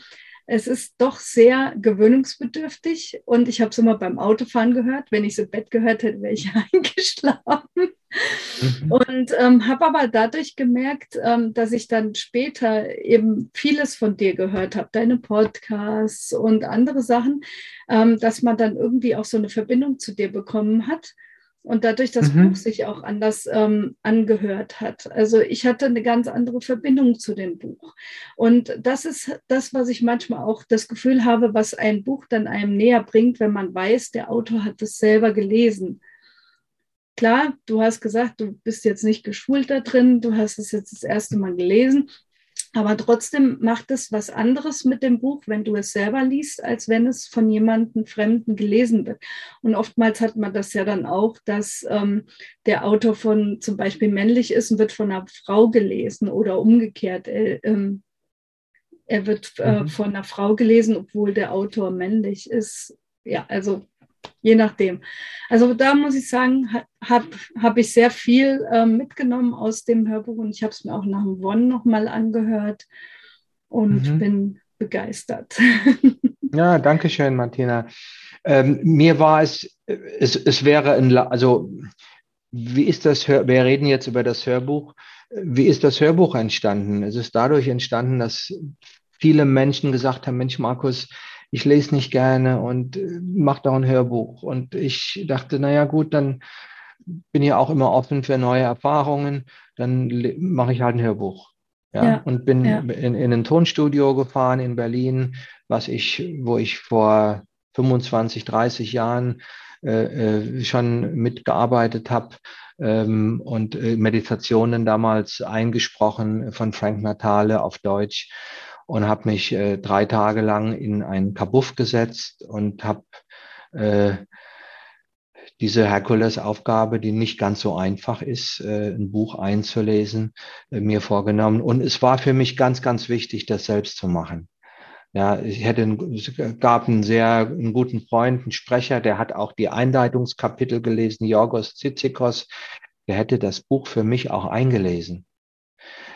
es ist doch sehr gewöhnungsbedürftig und ich habe es immer beim Autofahren gehört. Wenn ich es im Bett gehört hätte, wäre ich eingeschlafen. Mhm. Und ähm, habe aber dadurch gemerkt, ähm, dass ich dann später eben vieles von dir gehört habe, deine Podcasts und andere Sachen, ähm, dass man dann irgendwie auch so eine Verbindung zu dir bekommen hat und dadurch das mhm. Buch sich auch anders ähm, angehört hat. Also ich hatte eine ganz andere Verbindung zu dem Buch. Und das ist das, was ich manchmal auch das Gefühl habe, was ein Buch dann einem näher bringt, wenn man weiß, der Autor hat es selber gelesen. Klar, du hast gesagt, du bist jetzt nicht geschult da drin, du hast es jetzt das erste Mal gelesen, aber trotzdem macht es was anderes mit dem Buch, wenn du es selber liest, als wenn es von jemandem Fremden gelesen wird. Und oftmals hat man das ja dann auch, dass ähm, der Autor von zum Beispiel männlich ist und wird von einer Frau gelesen oder umgekehrt. Er, ähm, er wird äh, mhm. von einer Frau gelesen, obwohl der Autor männlich ist. Ja, also je nachdem. Also da muss ich sagen, habe hab ich sehr viel äh, mitgenommen aus dem Hörbuch und ich habe es mir auch nach dem One nochmal angehört und mhm. bin begeistert. ja, danke schön, Martina. Ähm, mir war es, es, es wäre ein, also wie ist das, wir reden jetzt über das Hörbuch. Wie ist das Hörbuch entstanden? Es ist dadurch entstanden, dass viele Menschen gesagt haben, Mensch, Markus, ich lese nicht gerne und äh, mache da ein Hörbuch. Und ich dachte, naja gut, dann bin ich auch immer offen für neue Erfahrungen, dann mache ich halt ein Hörbuch. Ja, ja und bin ja. in, in ein Tonstudio gefahren in Berlin, was ich, wo ich vor 25, 30 Jahren äh, äh, schon mitgearbeitet habe ähm, und äh, Meditationen damals eingesprochen von Frank Natale auf Deutsch und habe mich äh, drei Tage lang in einen Kabuff gesetzt und habe äh, diese Herkulesaufgabe, die nicht ganz so einfach ist, äh, ein Buch einzulesen, äh, mir vorgenommen. Und es war für mich ganz, ganz wichtig, das selbst zu machen. Ja, ich hätte, es gab einen sehr einen guten Freund, einen Sprecher, der hat auch die Einleitungskapitel gelesen, Jorgos Zizikos, der hätte das Buch für mich auch eingelesen.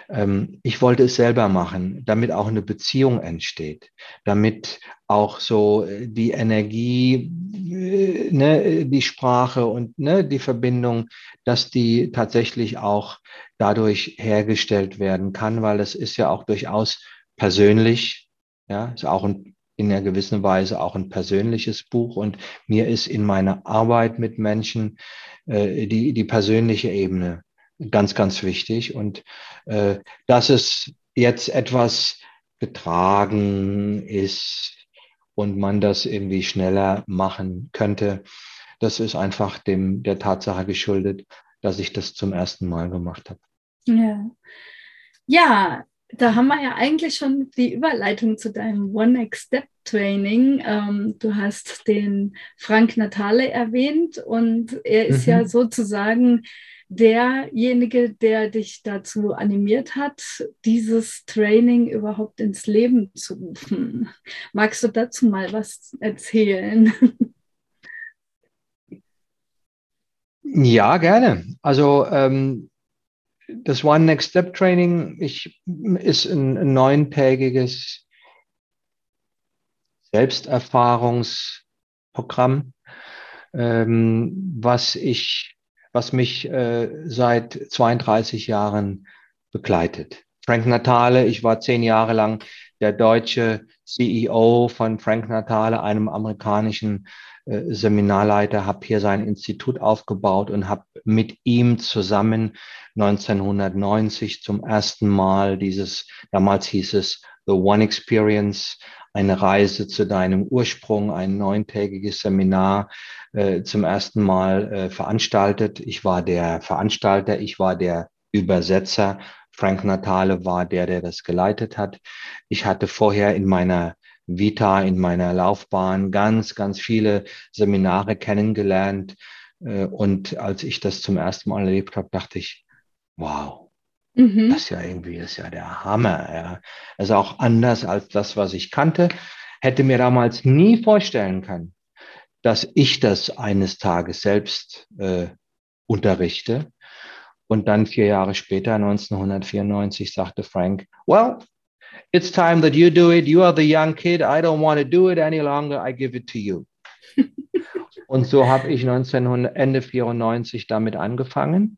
Ähm, ich wollte es selber machen, damit auch eine Beziehung entsteht, damit auch so äh, die Energie, äh, ne, die Sprache und ne, die Verbindung, dass die tatsächlich auch dadurch hergestellt werden kann, weil es ist ja auch durchaus persönlich, ja, ist auch ein, in einer gewissen Weise auch ein persönliches Buch und mir ist in meiner Arbeit mit Menschen äh, die, die persönliche Ebene ganz, ganz wichtig. Und äh, dass es jetzt etwas getragen ist und man das irgendwie schneller machen könnte, das ist einfach dem, der Tatsache geschuldet, dass ich das zum ersten Mal gemacht habe. Ja. Ja, da haben wir ja eigentlich schon die Überleitung zu deinem One Next Step Training. Ähm, du hast den Frank Natale erwähnt und er ist mhm. ja sozusagen derjenige, der dich dazu animiert hat, dieses Training überhaupt ins Leben zu rufen. Magst du dazu mal was erzählen? Ja, gerne. Also ähm, das One Next Step Training ich, ist ein neuntägiges Selbsterfahrungsprogramm, ähm, was ich was mich äh, seit 32 Jahren begleitet. Frank Natale, ich war zehn Jahre lang der deutsche CEO von Frank Natale, einem amerikanischen äh, Seminarleiter, habe hier sein Institut aufgebaut und habe mit ihm zusammen 1990 zum ersten Mal dieses, damals hieß es The One Experience, eine Reise zu deinem Ursprung, ein neuntägiges Seminar äh, zum ersten Mal äh, veranstaltet. Ich war der Veranstalter, ich war der Übersetzer. Frank Natale war der, der das geleitet hat. Ich hatte vorher in meiner Vita, in meiner Laufbahn ganz, ganz viele Seminare kennengelernt. Äh, und als ich das zum ersten Mal erlebt habe, dachte ich, wow, Mhm. Das ist ja irgendwie, ist ja der Hammer. Ja. Also auch anders als das, was ich kannte. Hätte mir damals nie vorstellen können, dass ich das eines Tages selbst äh, unterrichte. Und dann vier Jahre später, 1994, sagte Frank, well, it's time that you do it. You are the young kid. I don't want to do it any longer. I give it to you. Und so habe ich 1900, Ende 94 damit angefangen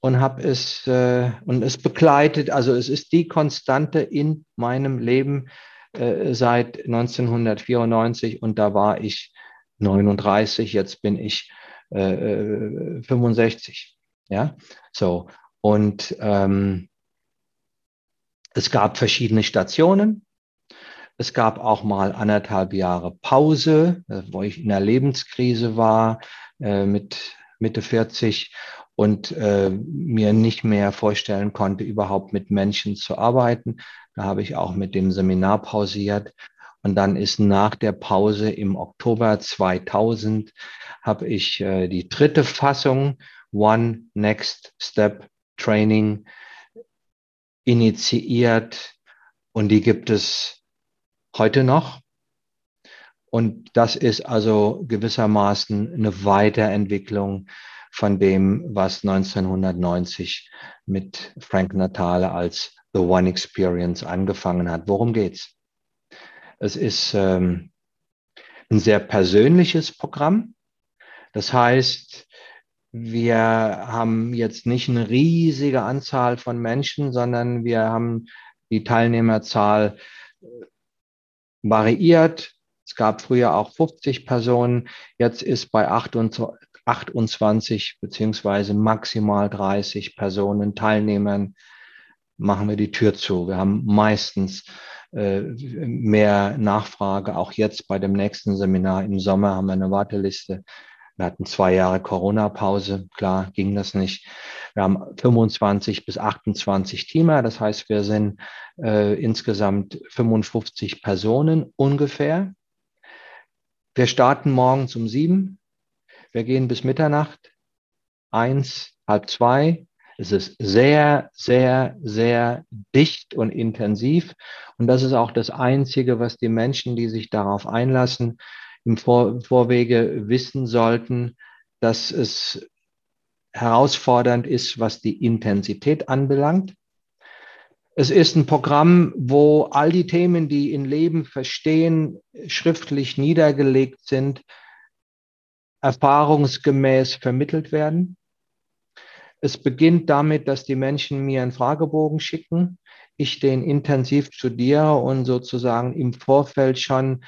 und habe es äh, und es begleitet. Also es ist die Konstante in meinem Leben äh, seit 1994 und da war ich 39, jetzt bin ich äh, 65. Äh, ja, so und ähm, es gab verschiedene Stationen. Es gab auch mal anderthalb Jahre Pause, äh, wo ich in der Lebenskrise war äh, mit Mitte 40 und äh, mir nicht mehr vorstellen konnte, überhaupt mit Menschen zu arbeiten. Da habe ich auch mit dem Seminar pausiert. Und dann ist nach der Pause im Oktober 2000 habe ich äh, die dritte Fassung One Next Step Training initiiert und die gibt es heute noch. Und das ist also gewissermaßen eine Weiterentwicklung von dem, was 1990 mit Frank Natale als The One Experience angefangen hat. Worum geht's? Es ist ähm, ein sehr persönliches Programm. Das heißt, wir haben jetzt nicht eine riesige Anzahl von Menschen, sondern wir haben die Teilnehmerzahl äh, variiert. Es gab früher auch 50 Personen. Jetzt ist bei 28, 28 beziehungsweise maximal 30 Personen, Teilnehmern, machen wir die Tür zu. Wir haben meistens äh, mehr Nachfrage. Auch jetzt bei dem nächsten Seminar im Sommer haben wir eine Warteliste. Wir hatten zwei Jahre Corona-Pause. Klar, ging das nicht. Wir haben 25 bis 28 Teamer. Das heißt, wir sind äh, insgesamt 55 Personen ungefähr. Wir starten morgens um sieben Wir gehen bis Mitternacht, eins, halb zwei. Es ist sehr, sehr, sehr dicht und intensiv. Und das ist auch das Einzige, was die Menschen, die sich darauf einlassen, im Vor Vorwege wissen sollten, dass es herausfordernd ist, was die Intensität anbelangt. Es ist ein Programm, wo all die Themen, die in Leben verstehen, schriftlich niedergelegt sind, erfahrungsgemäß vermittelt werden. Es beginnt damit, dass die Menschen mir einen Fragebogen schicken, ich den intensiv studiere und sozusagen im Vorfeld schon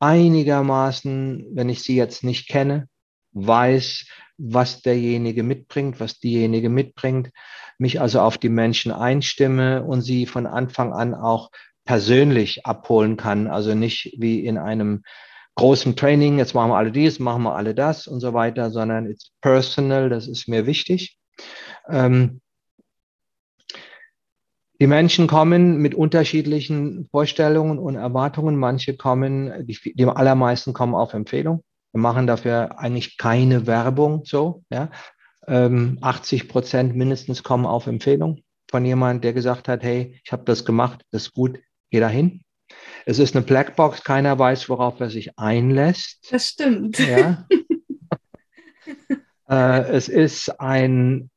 einigermaßen, wenn ich sie jetzt nicht kenne, weiß, was derjenige mitbringt, was diejenige mitbringt, mich also auf die Menschen einstimme und sie von Anfang an auch persönlich abholen kann, also nicht wie in einem großen Training, jetzt machen wir alle dies, machen wir alle das und so weiter, sondern it's personal, das ist mir wichtig. Ähm, die Menschen kommen mit unterschiedlichen Vorstellungen und Erwartungen. Manche kommen, die, die allermeisten kommen auf Empfehlung. Wir machen dafür eigentlich keine Werbung so. Ja. Ähm, 80 Prozent mindestens kommen auf Empfehlung von jemandem, der gesagt hat, hey, ich habe das gemacht, das ist gut, geh dahin. Es ist eine Blackbox, keiner weiß, worauf er sich einlässt. Das stimmt. Ja. äh, es ist ein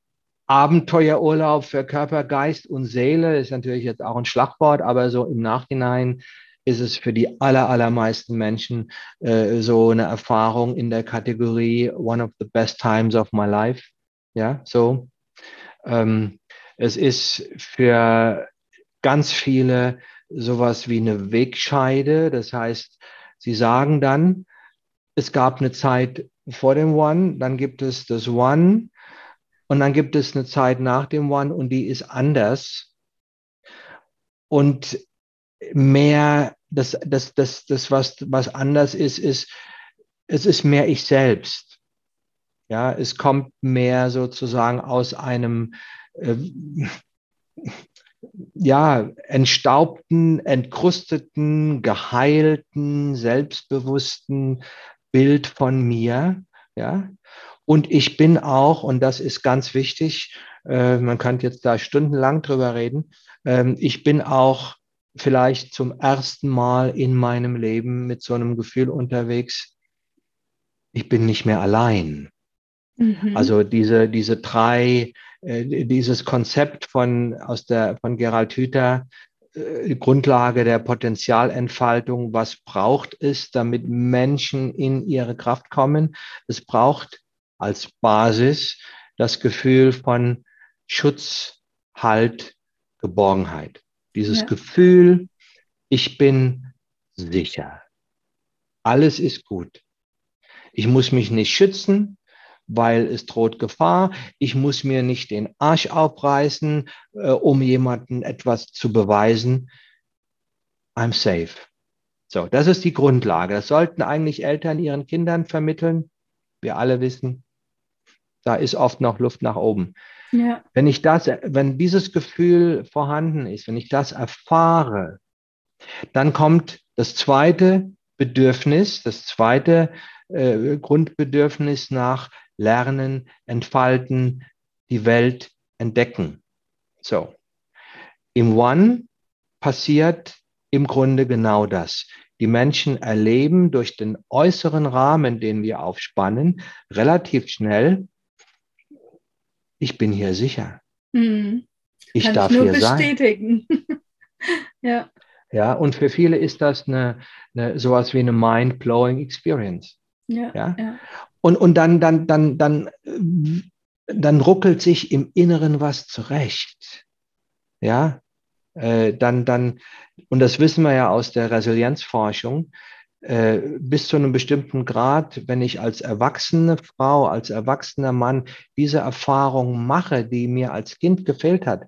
Abenteuerurlaub für Körper, Geist und Seele, ist natürlich jetzt auch ein Schlagwort, aber so im Nachhinein ist es für die aller, allermeisten Menschen äh, so eine Erfahrung in der Kategorie One of the best times of my life. Ja, so. Ähm, es ist für ganz viele sowas wie eine Wegscheide. Das heißt, sie sagen dann, es gab eine Zeit vor dem One, dann gibt es das One und dann gibt es eine Zeit nach dem One und die ist anders. Und mehr, das, das, das, das was, was anders ist, ist, es ist mehr ich selbst. Ja, es kommt mehr sozusagen aus einem, äh, ja, entstaubten, entkrusteten, geheilten, selbstbewussten Bild von mir, ja. Und ich bin auch, und das ist ganz wichtig, äh, man kann jetzt da stundenlang drüber reden, äh, ich bin auch vielleicht zum ersten Mal in meinem Leben mit so einem Gefühl unterwegs, ich bin nicht mehr allein. Mhm. Also diese, diese drei, dieses Konzept von, aus der, von Gerald Hüther, äh, Grundlage der Potenzialentfaltung, was braucht es, damit Menschen in ihre Kraft kommen? Es braucht als Basis das Gefühl von Schutz, Halt, Geborgenheit. Dieses ja. Gefühl, ich bin sicher. Alles ist gut. Ich muss mich nicht schützen, weil es droht Gefahr. Ich muss mir nicht den Arsch aufreißen, äh, um jemanden etwas zu beweisen. I'm safe. So, das ist die Grundlage. Das sollten eigentlich Eltern ihren Kindern vermitteln. Wir alle wissen, da ist oft noch Luft nach oben. Ja. Wenn ich das, wenn dieses Gefühl vorhanden ist, wenn ich das erfahre, dann kommt das zweite Bedürfnis, das zweite äh, Grundbedürfnis nach Lernen, Entfalten, die Welt entdecken. So. Im One passiert im Grunde genau das. Die Menschen erleben durch den äußeren Rahmen, den wir aufspannen, relativ schnell, ich bin hier sicher. Mhm. Ich Kann darf ich nur hier bestätigen. sein. ja. Ja, und für viele ist das eine, eine sowas wie eine mind-blowing Experience. Ja, ja. ja. Und, und dann, dann, dann, dann, dann ruckelt sich im Inneren was zurecht. Ja, äh, dann, dann, und das wissen wir ja aus der Resilienzforschung, äh, bis zu einem bestimmten Grad, wenn ich als erwachsene Frau, als erwachsener Mann diese Erfahrung mache, die mir als Kind gefehlt hat,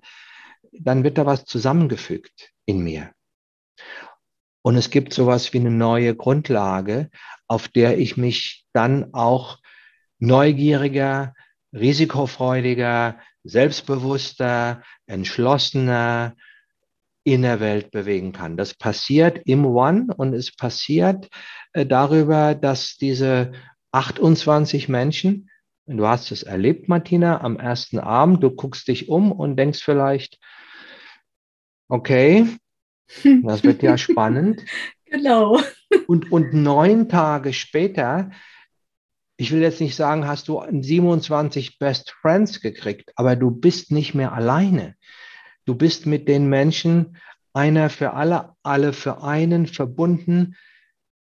dann wird da was zusammengefügt in mir. Und es gibt sowas wie eine neue Grundlage, auf der ich mich dann auch neugieriger, risikofreudiger, selbstbewusster, entschlossener, in der Welt bewegen kann. Das passiert im One und es passiert äh, darüber, dass diese 28 Menschen. Du hast es erlebt, Martina, am ersten Abend. Du guckst dich um und denkst vielleicht, okay, das wird ja spannend. Genau. Und, und neun Tage später, ich will jetzt nicht sagen, hast du 27 Best Friends gekriegt, aber du bist nicht mehr alleine. Du bist mit den Menschen einer für alle, alle für einen verbunden.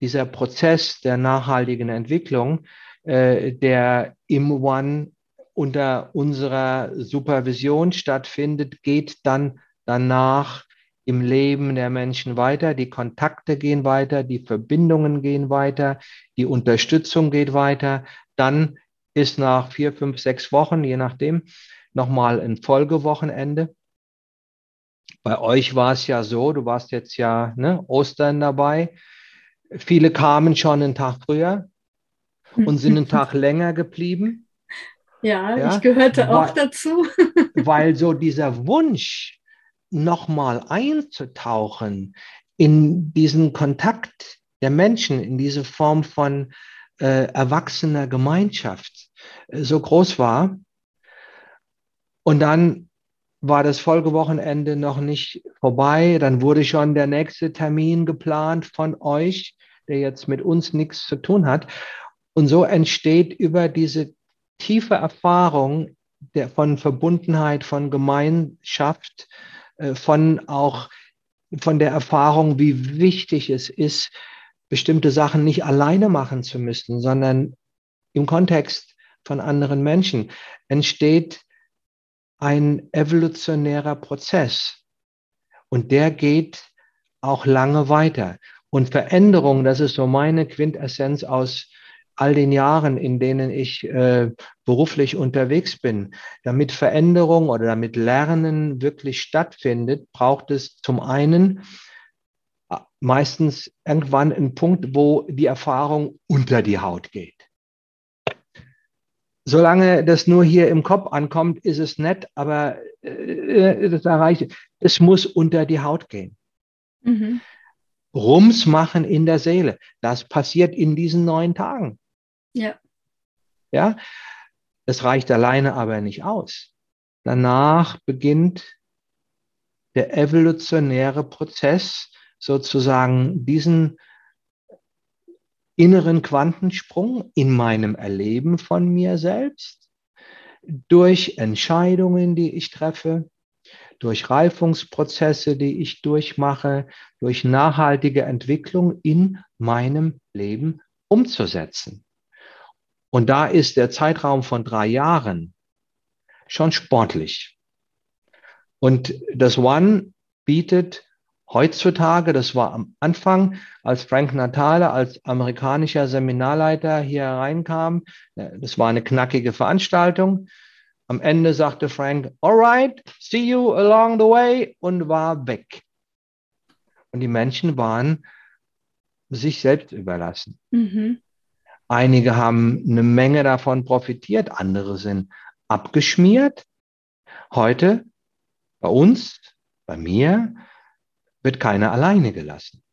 Dieser Prozess der nachhaltigen Entwicklung, äh, der im One unter unserer Supervision stattfindet, geht dann danach im Leben der Menschen weiter, die Kontakte gehen weiter, die Verbindungen gehen weiter, die Unterstützung geht weiter. Dann ist nach vier, fünf, sechs Wochen, je nachdem, nochmal ein Folgewochenende. Bei euch war es ja so, du warst jetzt ja ne, Ostern dabei. Viele kamen schon einen Tag früher und sind einen Tag länger geblieben. Ja, ja, ich gehörte weil, auch dazu. weil so dieser Wunsch, nochmal einzutauchen in diesen Kontakt der Menschen, in diese Form von äh, erwachsener Gemeinschaft äh, so groß war. Und dann war das Folgewochenende noch nicht vorbei. Dann wurde schon der nächste Termin geplant von euch, der jetzt mit uns nichts zu tun hat. Und so entsteht über diese tiefe Erfahrung der, von Verbundenheit, von Gemeinschaft, von auch von der Erfahrung, wie wichtig es ist, bestimmte Sachen nicht alleine machen zu müssen, sondern im Kontext von anderen Menschen entsteht ein evolutionärer Prozess. Und der geht auch lange weiter. Und Veränderung, das ist so meine Quintessenz aus all den Jahren, in denen ich äh, beruflich unterwegs bin, damit Veränderung oder damit Lernen wirklich stattfindet, braucht es zum einen äh, meistens irgendwann einen Punkt, wo die Erfahrung unter die Haut geht. Solange das nur hier im Kopf ankommt, ist es nett, aber äh, das erreicht, es muss unter die Haut gehen. Mhm. Rums machen in der Seele. Das passiert in diesen neun Tagen. Ja. Ja, das reicht alleine aber nicht aus. Danach beginnt der evolutionäre Prozess, sozusagen diesen inneren Quantensprung in meinem Erleben von mir selbst, durch Entscheidungen, die ich treffe, durch Reifungsprozesse, die ich durchmache, durch nachhaltige Entwicklung in meinem Leben umzusetzen. Und da ist der Zeitraum von drei Jahren schon sportlich. Und das One bietet heutzutage, das war am Anfang, als Frank Natale als amerikanischer Seminarleiter hier reinkam, das war eine knackige Veranstaltung. Am Ende sagte Frank, all right, see you along the way und war weg. Und die Menschen waren sich selbst überlassen. Mhm. Einige haben eine Menge davon profitiert, andere sind abgeschmiert. Heute bei uns, bei mir, wird keiner alleine gelassen.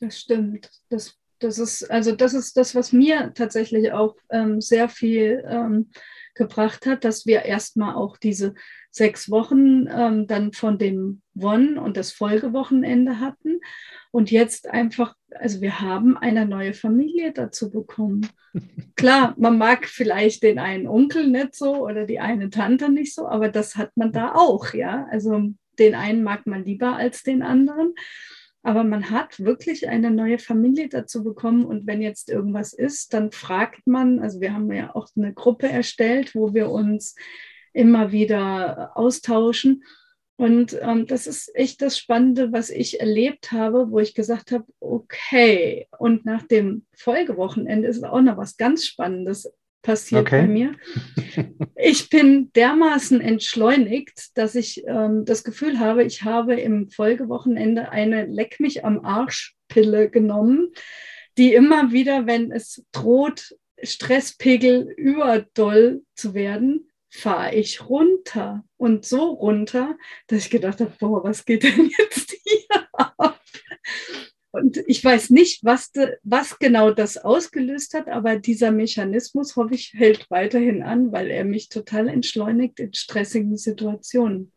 Das stimmt. Das, das ist, also das ist das, was mir tatsächlich auch ähm, sehr viel ähm, gebracht hat, dass wir erstmal auch diese sechs Wochen ähm, dann von dem One und das Folgewochenende hatten und jetzt einfach, also wir haben eine neue Familie dazu bekommen. Klar, man mag vielleicht den einen Onkel nicht so oder die eine Tante nicht so, aber das hat man da auch, ja. Also den einen mag man lieber als den anderen. Aber man hat wirklich eine neue Familie dazu bekommen. Und wenn jetzt irgendwas ist, dann fragt man, also wir haben ja auch eine Gruppe erstellt, wo wir uns immer wieder austauschen. Und ähm, das ist echt das Spannende, was ich erlebt habe, wo ich gesagt habe, okay, und nach dem Folgewochenende ist auch noch was ganz Spannendes passiert okay. bei mir. Ich bin dermaßen entschleunigt, dass ich ähm, das Gefühl habe, ich habe im Folgewochenende eine Leck mich am Arsch Pille genommen, die immer wieder, wenn es droht, Stresspegel überdoll zu werden, fahre ich runter und so runter, dass ich gedacht habe, boah, was geht denn jetzt hier ab? Und ich weiß nicht, was, de, was genau das ausgelöst hat, aber dieser Mechanismus, hoffe ich, hält weiterhin an, weil er mich total entschleunigt in stressigen Situationen.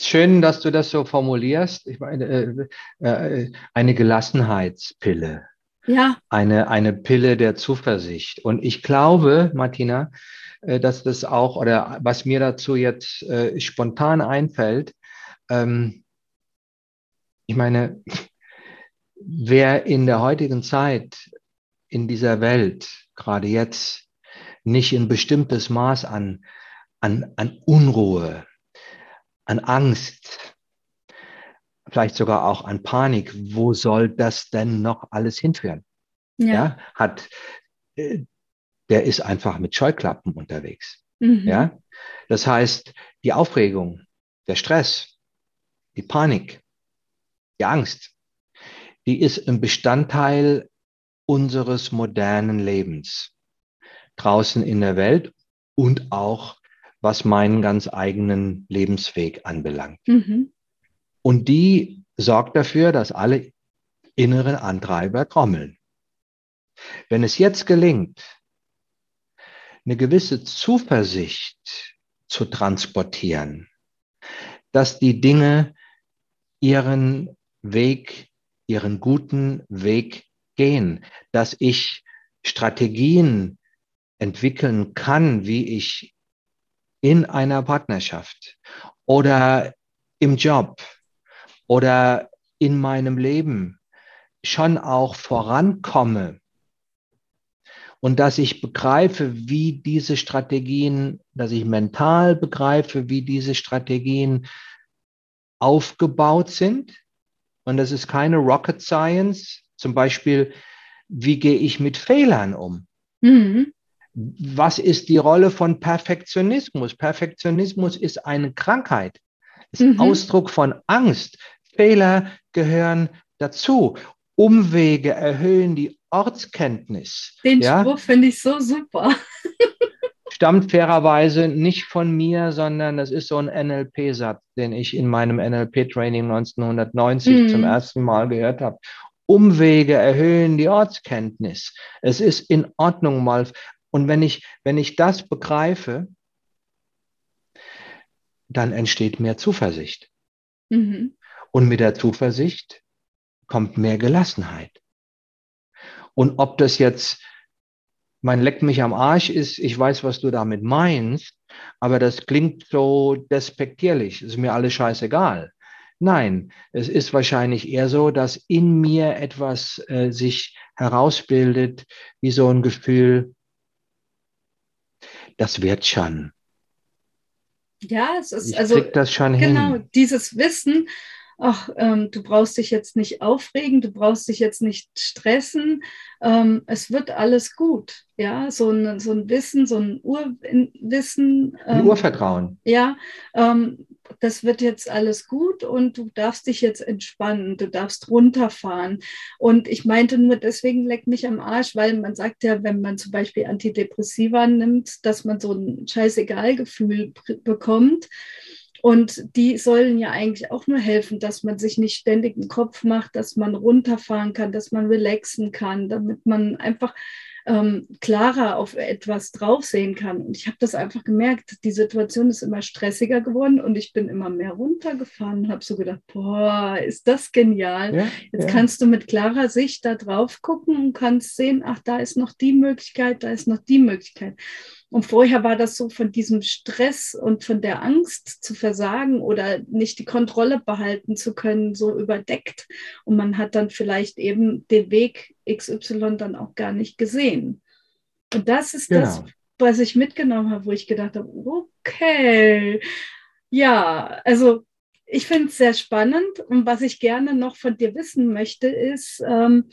Schön, dass du das so formulierst. Ich meine, äh, äh, eine Gelassenheitspille. Ja. Eine, eine Pille der Zuversicht. Und ich glaube, Martina, äh, dass das auch, oder was mir dazu jetzt äh, spontan einfällt, ähm, ich meine, wer in der heutigen Zeit in dieser Welt, gerade jetzt, nicht ein bestimmtes Maß an, an, an Unruhe, an Angst, vielleicht sogar auch an Panik, wo soll das denn noch alles hinführen? Ja, ja hat, äh, der ist einfach mit Scheuklappen unterwegs. Mhm. Ja, das heißt, die Aufregung, der Stress, die Panik, die Angst, die ist ein Bestandteil unseres modernen Lebens draußen in der Welt und auch was meinen ganz eigenen Lebensweg anbelangt. Mhm. Und die sorgt dafür, dass alle inneren Antreiber trommeln. Wenn es jetzt gelingt, eine gewisse Zuversicht zu transportieren, dass die Dinge ihren Weg, ihren guten Weg gehen, dass ich Strategien entwickeln kann, wie ich in einer Partnerschaft oder im Job oder in meinem Leben schon auch vorankomme und dass ich begreife, wie diese Strategien, dass ich mental begreife, wie diese Strategien aufgebaut sind. Und das ist keine Rocket Science. Zum Beispiel, wie gehe ich mit Fehlern um? Mhm was ist die Rolle von Perfektionismus? Perfektionismus ist eine Krankheit, ist mhm. Ausdruck von Angst. Fehler gehören dazu. Umwege erhöhen die Ortskenntnis. Den ja? Spruch finde ich so super. Stammt fairerweise nicht von mir, sondern das ist so ein NLP-Satz, den ich in meinem NLP-Training 1990 mhm. zum ersten Mal gehört habe. Umwege erhöhen die Ortskenntnis. Es ist in Ordnung, mal und wenn ich, wenn ich das begreife, dann entsteht mehr Zuversicht. Mhm. Und mit der Zuversicht kommt mehr Gelassenheit. Und ob das jetzt mein Leck mich am Arsch ist, ich weiß, was du damit meinst, aber das klingt so despektierlich, ist mir alles scheißegal. Nein, es ist wahrscheinlich eher so, dass in mir etwas äh, sich herausbildet, wie so ein Gefühl, das wird schon. Ja, es ist ich also das schon genau hin. dieses Wissen. Ach, ähm, du brauchst dich jetzt nicht aufregen, du brauchst dich jetzt nicht stressen. Ähm, es wird alles gut. Ja, so ein, so ein Wissen, so ein Urwissen. Ähm, ein Urvertrauen. Ja, ähm, das wird jetzt alles gut und du darfst dich jetzt entspannen, du darfst runterfahren. Und ich meinte nur, deswegen leckt mich am Arsch, weil man sagt ja, wenn man zum Beispiel Antidepressiva nimmt, dass man so ein Scheißegal-Gefühl bekommt. Und die sollen ja eigentlich auch nur helfen, dass man sich nicht ständig einen Kopf macht, dass man runterfahren kann, dass man relaxen kann, damit man einfach ähm, klarer auf etwas draufsehen kann. Und ich habe das einfach gemerkt, die Situation ist immer stressiger geworden und ich bin immer mehr runtergefahren und habe so gedacht, boah, ist das genial. Ja, Jetzt ja. kannst du mit klarer Sicht da drauf gucken und kannst sehen, ach, da ist noch die Möglichkeit, da ist noch die Möglichkeit. Und vorher war das so von diesem Stress und von der Angst zu versagen oder nicht die Kontrolle behalten zu können, so überdeckt. Und man hat dann vielleicht eben den Weg XY dann auch gar nicht gesehen. Und das ist genau. das, was ich mitgenommen habe, wo ich gedacht habe, okay, ja, also ich finde es sehr spannend. Und was ich gerne noch von dir wissen möchte, ist, ähm,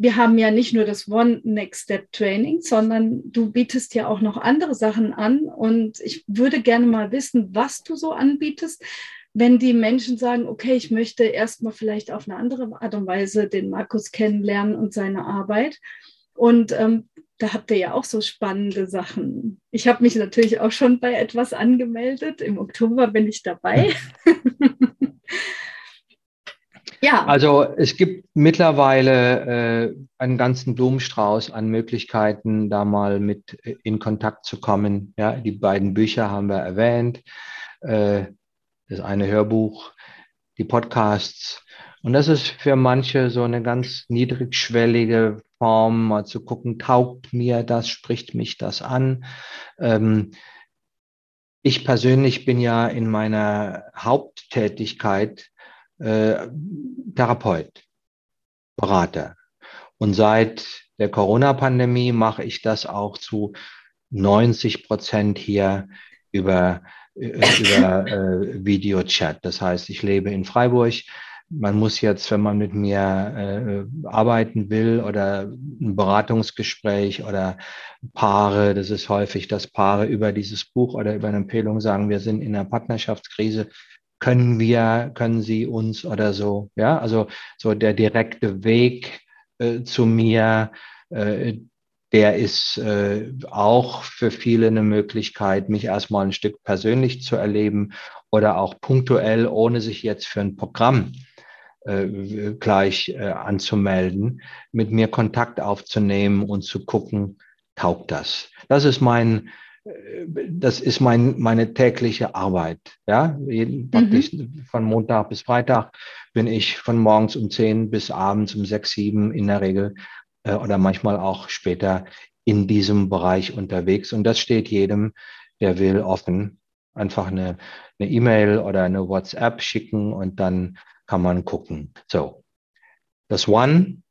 wir haben ja nicht nur das One Next Step Training, sondern du bietest ja auch noch andere Sachen an. Und ich würde gerne mal wissen, was du so anbietest, wenn die Menschen sagen, okay, ich möchte erstmal vielleicht auf eine andere Art und Weise den Markus kennenlernen und seine Arbeit. Und ähm, da habt ihr ja auch so spannende Sachen. Ich habe mich natürlich auch schon bei etwas angemeldet. Im Oktober bin ich dabei. Ja. Also es gibt mittlerweile äh, einen ganzen Blumenstrauß an Möglichkeiten, da mal mit äh, in Kontakt zu kommen. Ja, die beiden Bücher haben wir erwähnt. Äh, das eine Hörbuch, die Podcasts. Und das ist für manche so eine ganz niedrigschwellige Form, mal zu gucken, taugt mir das, spricht mich das an. Ähm, ich persönlich bin ja in meiner Haupttätigkeit äh, Therapeut, Berater. Und seit der Corona-Pandemie mache ich das auch zu 90 Prozent hier über, äh, über äh, Videochat. Das heißt, ich lebe in Freiburg. Man muss jetzt, wenn man mit mir äh, arbeiten will oder ein Beratungsgespräch oder Paare, das ist häufig, dass Paare über dieses Buch oder über eine Empfehlung sagen, wir sind in einer Partnerschaftskrise, können wir, können Sie uns oder so. Ja, also so der direkte Weg äh, zu mir, äh, der ist äh, auch für viele eine Möglichkeit, mich erstmal ein Stück persönlich zu erleben oder auch punktuell, ohne sich jetzt für ein Programm äh, gleich äh, anzumelden, mit mir Kontakt aufzunehmen und zu gucken, taugt das. Das ist mein das ist mein, meine tägliche Arbeit. Ja, jeden, mhm. von Montag bis Freitag bin ich von morgens um 10 bis abends um 6, 7 in der Regel äh, oder manchmal auch später in diesem Bereich unterwegs. Und das steht jedem, der will, offen. Einfach eine E-Mail e oder eine WhatsApp schicken und dann kann man gucken. So, das One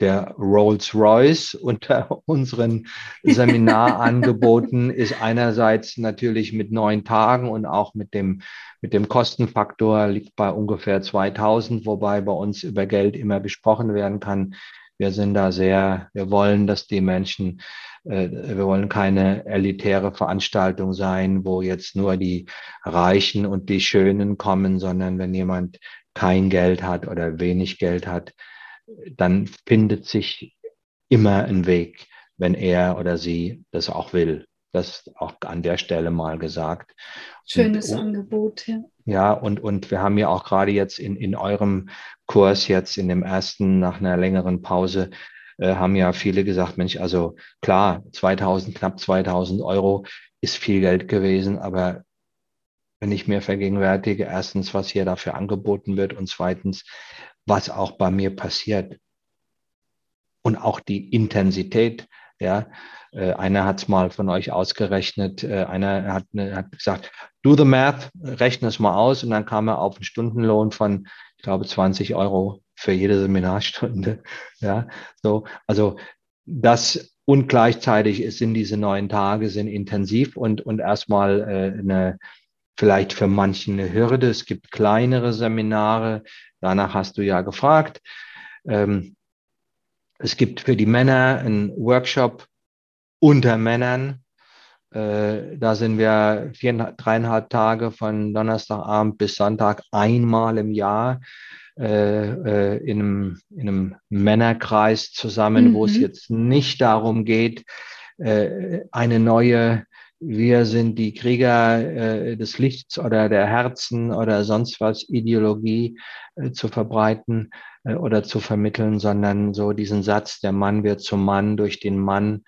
der Rolls-Royce unter unseren Seminarangeboten ist einerseits natürlich mit neun Tagen und auch mit dem, mit dem Kostenfaktor liegt bei ungefähr 2000, wobei bei uns über Geld immer gesprochen werden kann. Wir sind da sehr, wir wollen, dass die Menschen, äh, wir wollen keine elitäre Veranstaltung sein, wo jetzt nur die Reichen und die Schönen kommen, sondern wenn jemand kein Geld hat oder wenig Geld hat, dann findet sich immer ein Weg, wenn er oder sie das auch will. Das auch an der Stelle mal gesagt. Schönes und, Angebot, ja. Ja, und, und wir haben ja auch gerade jetzt in, in eurem Kurs, jetzt in dem ersten, nach einer längeren Pause, äh, haben ja viele gesagt, Mensch, also klar, 2000, knapp 2000 Euro ist viel Geld gewesen, aber wenn ich mir vergegenwärtige, erstens, was hier dafür angeboten wird und zweitens, was auch bei mir passiert. Und auch die Intensität, ja. Äh, einer hat es mal von euch ausgerechnet, äh, einer hat, ne, hat gesagt, do the math, rechne es mal aus und dann kam er auf einen Stundenlohn von, ich glaube, 20 Euro für jede Seminarstunde. Ja, so, also das und gleichzeitig sind diese neun Tage sind intensiv und, und erstmal äh, eine, vielleicht für manchen eine Hürde. Es gibt kleinere Seminare, danach hast du ja gefragt. Ähm, es gibt für die Männer einen Workshop unter Männern. Äh, da sind wir vier, dreieinhalb Tage von Donnerstagabend bis Sonntag einmal im Jahr äh, äh, in, einem, in einem Männerkreis zusammen, mhm. wo es mhm. jetzt nicht darum geht, äh, eine neue wir sind die Krieger äh, des Lichts oder der Herzen oder sonst was Ideologie äh, zu verbreiten äh, oder zu vermitteln, sondern so diesen Satz, der Mann wird zum Mann durch den Mann.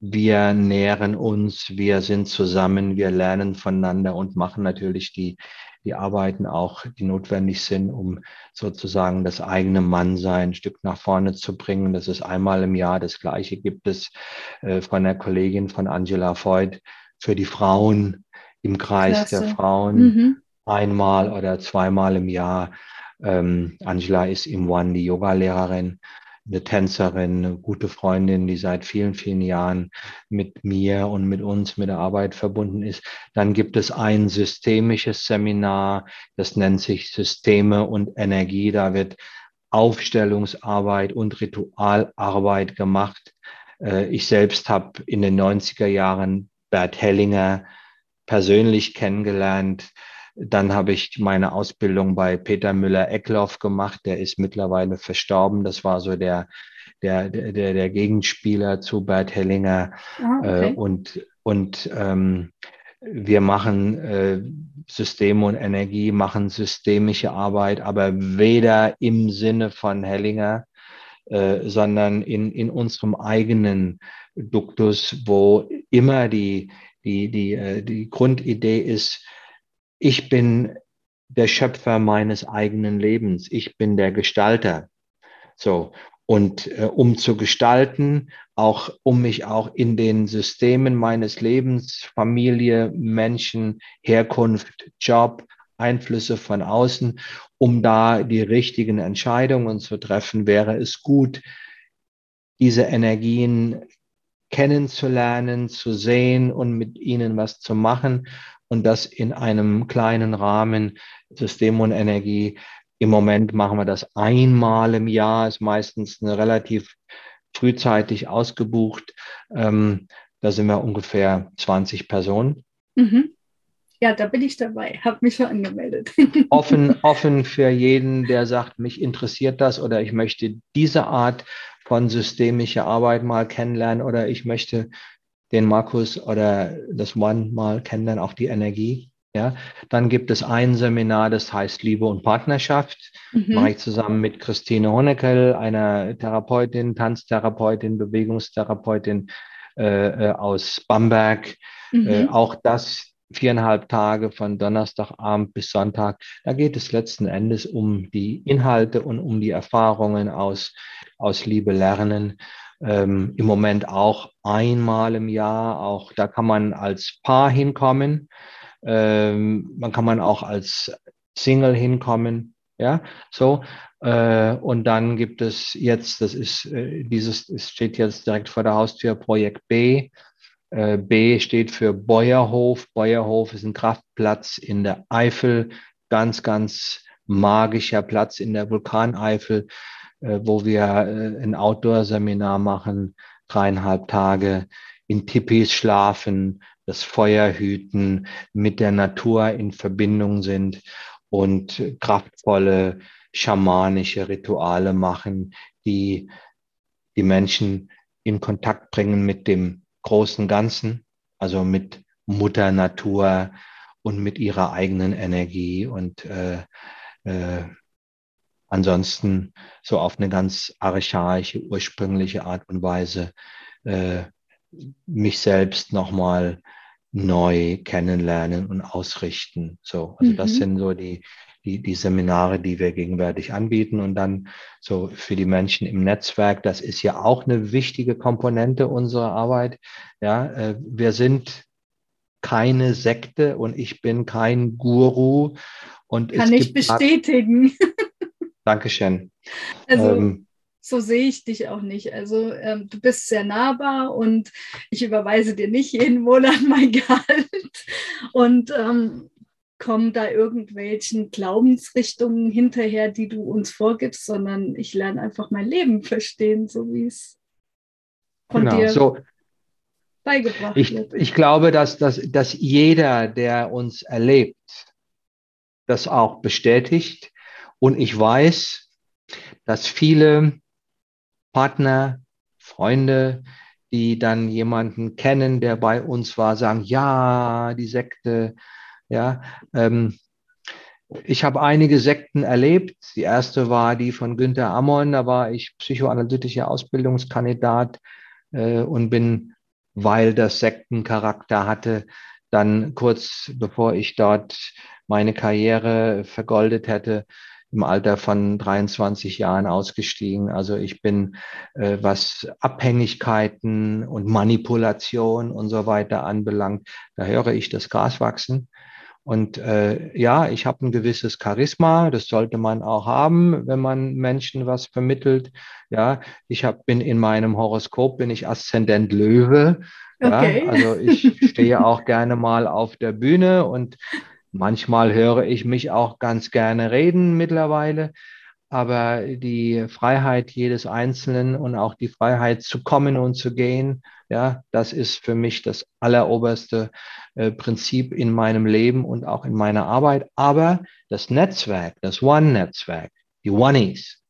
Wir nähren uns, wir sind zusammen, wir lernen voneinander und machen natürlich die die Arbeiten auch, die notwendig sind, um sozusagen das eigene Mannsein ein Stück nach vorne zu bringen. Das ist einmal im Jahr. Das Gleiche gibt es äh, von der Kollegin von Angela Voigt für die Frauen im Kreis Klasse. der Frauen mhm. einmal oder zweimal im Jahr. Ähm, Angela ist im One die Yoga-Lehrerin eine Tänzerin, eine gute Freundin, die seit vielen, vielen Jahren mit mir und mit uns, mit der Arbeit verbunden ist. Dann gibt es ein systemisches Seminar, das nennt sich Systeme und Energie. Da wird Aufstellungsarbeit und Ritualarbeit gemacht. Äh, ich selbst habe in den 90er Jahren Bert Hellinger persönlich kennengelernt. Dann habe ich meine Ausbildung bei Peter Müller-Eckloff gemacht. Der ist mittlerweile verstorben. Das war so der, der, der, der Gegenspieler zu Bert Hellinger. Ah, okay. äh, und und ähm, wir machen äh, System und Energie, machen systemische Arbeit, aber weder im Sinne von Hellinger, äh, sondern in, in unserem eigenen Duktus, wo immer die, die, die, äh, die Grundidee ist, ich bin der Schöpfer meines eigenen Lebens, ich bin der Gestalter. So, und äh, um zu gestalten, auch um mich auch in den Systemen meines Lebens, Familie, Menschen, Herkunft, Job, Einflüsse von außen, um da die richtigen Entscheidungen zu treffen, wäre es gut, diese Energien kennenzulernen, zu sehen und mit ihnen was zu machen und das in einem kleinen Rahmen System und Energie im Moment machen wir das einmal im Jahr, ist meistens eine relativ frühzeitig ausgebucht. Ähm, da sind wir ungefähr 20 Personen. Mhm. Ja, da bin ich dabei, habe mich schon angemeldet. offen, offen für jeden, der sagt, mich interessiert das oder ich möchte diese Art von systemischer Arbeit mal kennenlernen oder ich möchte den Markus oder das One mal kennenlernen, auch die Energie. Ja, dann gibt es ein Seminar, das heißt Liebe und Partnerschaft. Mhm. Mache ich zusammen mit Christine Honeckel, einer Therapeutin, Tanztherapeutin, Bewegungstherapeutin äh, äh aus Bamberg. Mhm. Äh, auch das viereinhalb Tage von Donnerstagabend bis Sonntag. Da geht es letzten Endes um die Inhalte und um die Erfahrungen aus, aus Liebe lernen. Ähm, Im Moment auch einmal im Jahr. Auch da kann man als Paar hinkommen. Ähm, man kann man auch als Single hinkommen. Ja, so. Äh, und dann gibt es jetzt, das ist äh, dieses, es steht jetzt direkt vor der Haustür, Projekt B. Äh, B steht für Beuerhof. Beuerhof ist ein Kraftplatz in der Eifel, ganz, ganz magischer Platz in der Vulkaneifel, wo wir äh, ein Outdoor-Seminar machen, dreieinhalb Tage in Tipis schlafen, das Feuer hüten, mit der Natur in Verbindung sind und kraftvolle schamanische Rituale machen, die die Menschen in Kontakt bringen mit dem großen Ganzen, also mit Mutter Natur und mit ihrer eigenen Energie und äh, äh, ansonsten so auf eine ganz archaische, ursprüngliche Art und Weise äh, mich selbst nochmal neu kennenlernen und ausrichten. So, also mhm. das sind so die, die, die Seminare, die wir gegenwärtig anbieten. Und dann so für die Menschen im Netzwerk, das ist ja auch eine wichtige Komponente unserer Arbeit. Ja, äh, wir sind keine Sekte und ich bin kein Guru. Und Kann ich bestätigen. Dankeschön. Also, ähm, so sehe ich dich auch nicht. Also ähm, du bist sehr nahbar und ich überweise dir nicht jeden Monat mein Gehalt und ähm, komme da irgendwelchen Glaubensrichtungen hinterher, die du uns vorgibst, sondern ich lerne einfach mein Leben verstehen, so wie es von genau, dir so. beigebracht ich, wird. Ich glaube, dass, dass, dass jeder, der uns erlebt, das auch bestätigt. Und ich weiß, dass viele Partner, Freunde, die dann jemanden kennen, der bei uns war, sagen, ja, die Sekte, ja. Ähm, ich habe einige Sekten erlebt. Die erste war die von Günther Ammon, da war ich psychoanalytischer Ausbildungskandidat äh, und bin, weil das Sektencharakter hatte, dann kurz bevor ich dort meine Karriere vergoldet hätte, im Alter von 23 Jahren ausgestiegen. Also ich bin, äh, was Abhängigkeiten und Manipulation und so weiter anbelangt, da höre ich das Gras wachsen. Und äh, ja, ich habe ein gewisses Charisma, das sollte man auch haben, wenn man Menschen was vermittelt. Ja, ich hab, bin in meinem Horoskop, bin ich Aszendent Löwe. Okay. Ja, also ich stehe auch gerne mal auf der Bühne und Manchmal höre ich mich auch ganz gerne reden mittlerweile, aber die Freiheit jedes Einzelnen und auch die Freiheit zu kommen und zu gehen, ja, das ist für mich das alleroberste äh, Prinzip in meinem Leben und auch in meiner Arbeit. Aber das Netzwerk, das One-Netzwerk, die Oneies,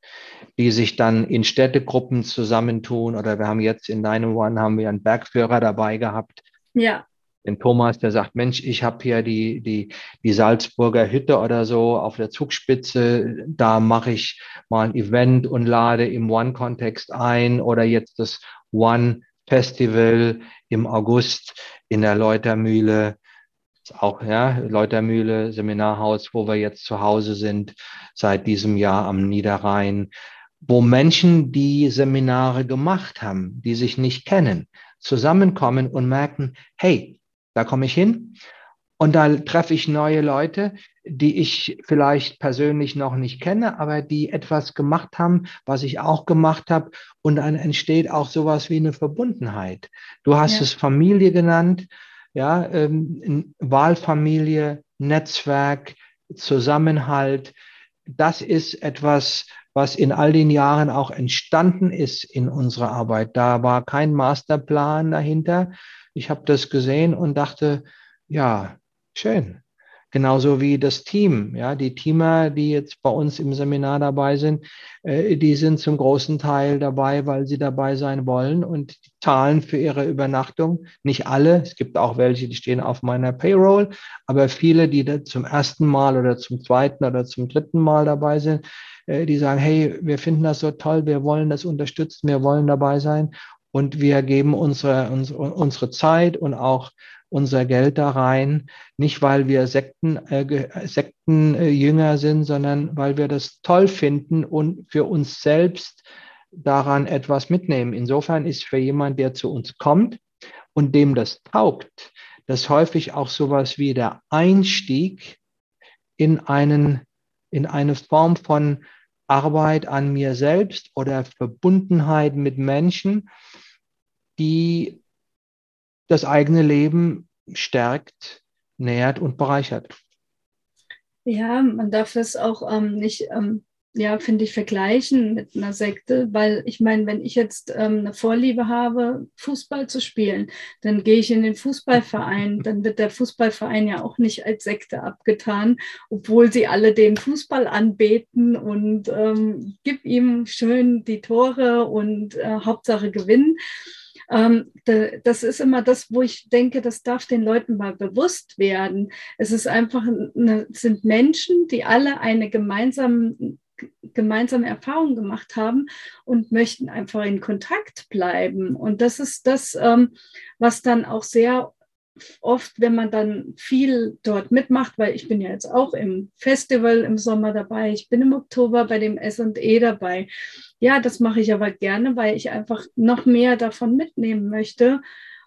die sich dann in Städtegruppen zusammentun oder wir haben jetzt in deinem One haben wir einen Bergführer dabei gehabt. Ja den Thomas, der sagt, Mensch, ich habe hier die, die, die Salzburger Hütte oder so auf der Zugspitze, da mache ich mal ein Event und lade im One-Kontext ein oder jetzt das One-Festival im August in der Leutermühle, auch ja, Leutermühle, Seminarhaus, wo wir jetzt zu Hause sind, seit diesem Jahr am Niederrhein, wo Menschen, die Seminare gemacht haben, die sich nicht kennen, zusammenkommen und merken, hey, da komme ich hin und da treffe ich neue Leute, die ich vielleicht persönlich noch nicht kenne, aber die etwas gemacht haben, was ich auch gemacht habe. Und dann entsteht auch sowas wie eine Verbundenheit. Du hast ja. es Familie genannt, ja, ähm, Wahlfamilie, Netzwerk, Zusammenhalt. Das ist etwas, was in all den Jahren auch entstanden ist in unserer Arbeit. Da war kein Masterplan dahinter, ich habe das gesehen und dachte, ja, schön. Genauso wie das Team, ja, die Teamer, die jetzt bei uns im Seminar dabei sind, äh, die sind zum großen Teil dabei, weil sie dabei sein wollen und zahlen für ihre Übernachtung. Nicht alle, es gibt auch welche, die stehen auf meiner Payroll, aber viele, die da zum ersten Mal oder zum zweiten oder zum dritten Mal dabei sind, äh, die sagen, hey, wir finden das so toll, wir wollen das unterstützen, wir wollen dabei sein und wir geben unsere, unsere, Zeit und auch unser Geld da rein, nicht weil wir Sekten, äh, Sektenjünger sind, sondern weil wir das toll finden und für uns selbst daran etwas mitnehmen. Insofern ist für jemand, der zu uns kommt und dem das taugt, das häufig auch sowas wie der Einstieg in einen, in eine Form von Arbeit an mir selbst oder Verbundenheit mit Menschen, die das eigene Leben stärkt, nährt und bereichert. Ja, man darf es auch ähm, nicht, ähm, ja, finde ich, vergleichen mit einer Sekte, weil ich meine, wenn ich jetzt ähm, eine Vorliebe habe, Fußball zu spielen, dann gehe ich in den Fußballverein, dann wird der Fußballverein ja auch nicht als Sekte abgetan, obwohl sie alle den Fußball anbeten und ähm, gib ihm schön die Tore und äh, Hauptsache gewinnen. Ähm, das ist immer das, wo ich denke, das darf den Leuten mal bewusst werden. Es ist einfach, eine, sind Menschen, die alle eine gemeinsame gemeinsame Erfahrung gemacht haben und möchten einfach in Kontakt bleiben. Und das ist das, ähm, was dann auch sehr oft, wenn man dann viel dort mitmacht, weil ich bin ja jetzt auch im Festival im Sommer dabei, ich bin im Oktober bei dem S&E dabei. Ja, das mache ich aber gerne, weil ich einfach noch mehr davon mitnehmen möchte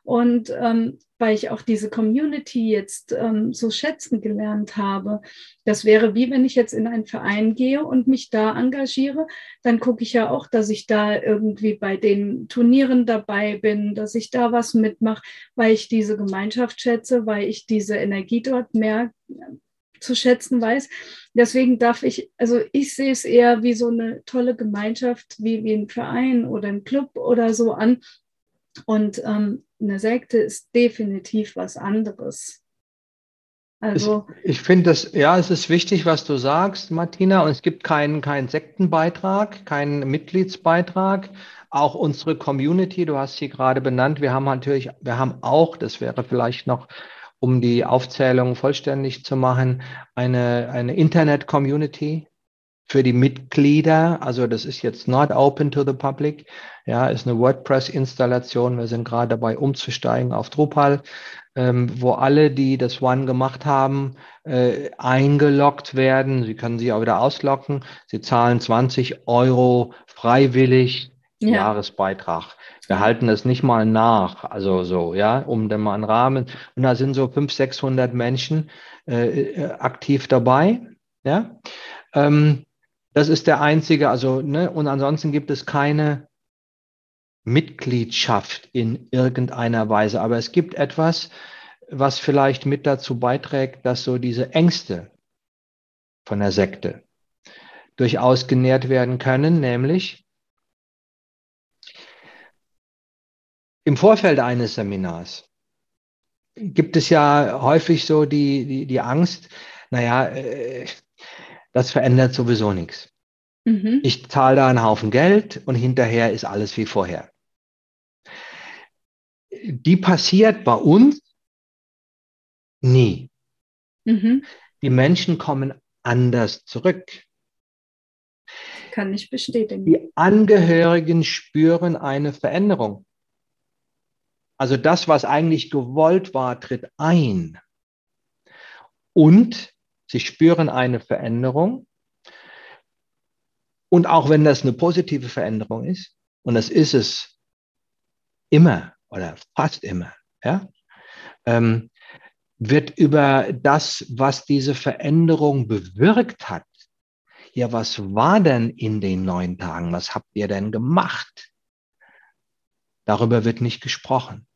und ähm, weil ich auch diese Community jetzt ähm, so schätzen gelernt habe. Das wäre wie wenn ich jetzt in einen Verein gehe und mich da engagiere, dann gucke ich ja auch, dass ich da irgendwie bei den Turnieren dabei bin, dass ich da was mitmache, weil ich diese Gemeinschaft schätze, weil ich diese Energie dort mehr äh, zu schätzen weiß. Deswegen darf ich, also ich sehe es eher wie so eine tolle Gemeinschaft, wie, wie ein Verein oder ein Club oder so an. Und ähm, eine Sekte ist definitiv was anderes. Also ich, ich finde das, ja, es ist wichtig, was du sagst, Martina, und es gibt keinen, keinen Sektenbeitrag, keinen Mitgliedsbeitrag. Auch unsere Community, du hast sie gerade benannt, wir haben natürlich, wir haben auch, das wäre vielleicht noch, um die Aufzählung vollständig zu machen, eine, eine Internet-Community, für die Mitglieder, also das ist jetzt not open to the public, ja, ist eine WordPress-Installation. Wir sind gerade dabei umzusteigen auf Drupal, ähm, wo alle, die das One gemacht haben, äh, eingeloggt werden. Sie können sich auch wieder ausloggen. Sie zahlen 20 Euro freiwillig ja. Jahresbeitrag. Wir halten es nicht mal nach, also so, ja, um dann mal einen Rahmen. Und da sind so 500, 600 Menschen äh, äh, aktiv dabei, ja. Ähm, das ist der einzige, also, ne, und ansonsten gibt es keine Mitgliedschaft in irgendeiner Weise. Aber es gibt etwas, was vielleicht mit dazu beiträgt, dass so diese Ängste von der Sekte durchaus genährt werden können, nämlich im Vorfeld eines Seminars gibt es ja häufig so die, die, die Angst, naja, äh, das verändert sowieso nichts. Mhm. Ich zahle da einen Haufen Geld und hinterher ist alles wie vorher. Die passiert bei uns Nie. Mhm. Die Menschen kommen anders zurück. Kann ich bestätigen. Die Angehörigen spüren eine Veränderung. Also das, was eigentlich gewollt war, tritt ein. Und sie spüren eine Veränderung. Und auch wenn das eine positive Veränderung ist, und das ist es immer oder fast immer, ja, ähm, wird über das, was diese Veränderung bewirkt hat, ja, was war denn in den neun Tagen? Was habt ihr denn gemacht? Darüber wird nicht gesprochen.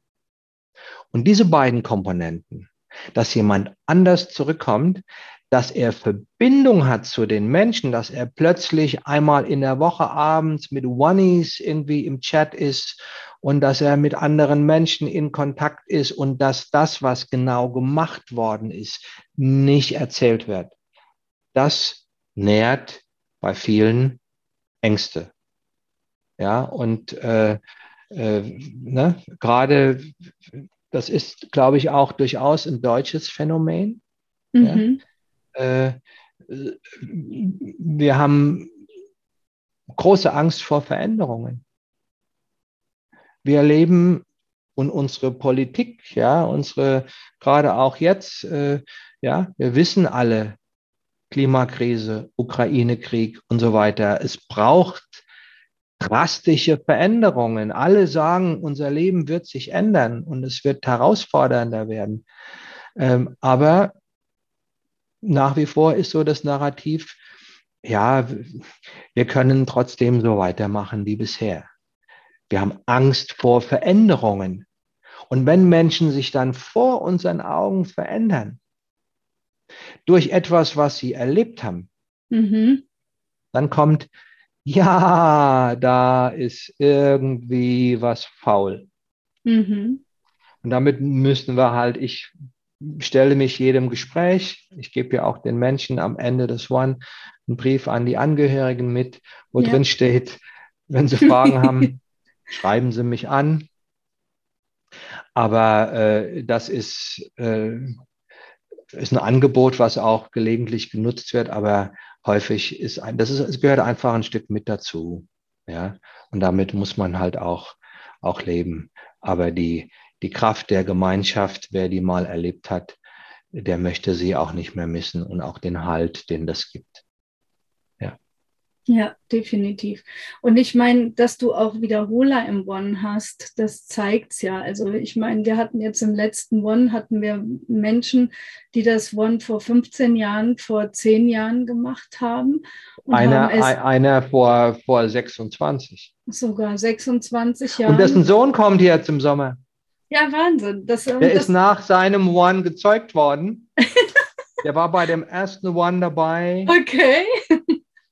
Und diese beiden Komponenten, dass jemand anders zurückkommt, dass er Verbindung hat zu den Menschen, dass er plötzlich einmal in der Woche abends mit Oneies irgendwie im Chat ist und dass er mit anderen Menschen in Kontakt ist und dass das, was genau gemacht worden ist, nicht erzählt wird. Das nährt bei vielen Ängste. Ja, und äh, äh, ne, gerade das ist, glaube ich, auch durchaus ein deutsches Phänomen. Mhm. Ja. Äh, wir haben große Angst vor Veränderungen. Wir erleben und unsere Politik, ja, unsere, gerade auch jetzt, äh, ja, wir wissen alle, Klimakrise, Ukraine-Krieg und so weiter. Es braucht drastische Veränderungen. Alle sagen, unser Leben wird sich ändern und es wird herausfordernder werden. Ähm, aber nach wie vor ist so das Narrativ, ja, wir können trotzdem so weitermachen wie bisher. Wir haben Angst vor Veränderungen. Und wenn Menschen sich dann vor unseren Augen verändern, durch etwas, was sie erlebt haben, mhm. dann kommt, ja, da ist irgendwie was faul. Mhm. Und damit müssen wir halt, ich stelle mich jedem Gespräch, ich gebe ja auch den Menschen am Ende des One einen Brief an die Angehörigen mit, wo ja. drin steht, wenn sie Fragen haben, schreiben sie mich an. Aber äh, das ist, äh, ist ein Angebot, was auch gelegentlich genutzt wird, aber häufig ist ein, das ist, es gehört einfach ein Stück mit dazu. Ja, und damit muss man halt auch, auch leben. Aber die, die Kraft der Gemeinschaft, wer die mal erlebt hat, der möchte sie auch nicht mehr missen und auch den Halt, den das gibt. Ja, definitiv. Und ich meine, dass du auch Wiederholer im One hast, das zeigt's ja. Also ich meine, wir hatten jetzt im letzten One hatten wir Menschen, die das One vor 15 Jahren, vor 10 Jahren gemacht haben. Einer, einer vor, vor 26. Sogar 26 Jahre. Und dessen Sohn kommt jetzt im Sommer. Ja, Wahnsinn. Das, Der das, ist nach seinem One gezeugt worden. Der war bei dem ersten One dabei. Okay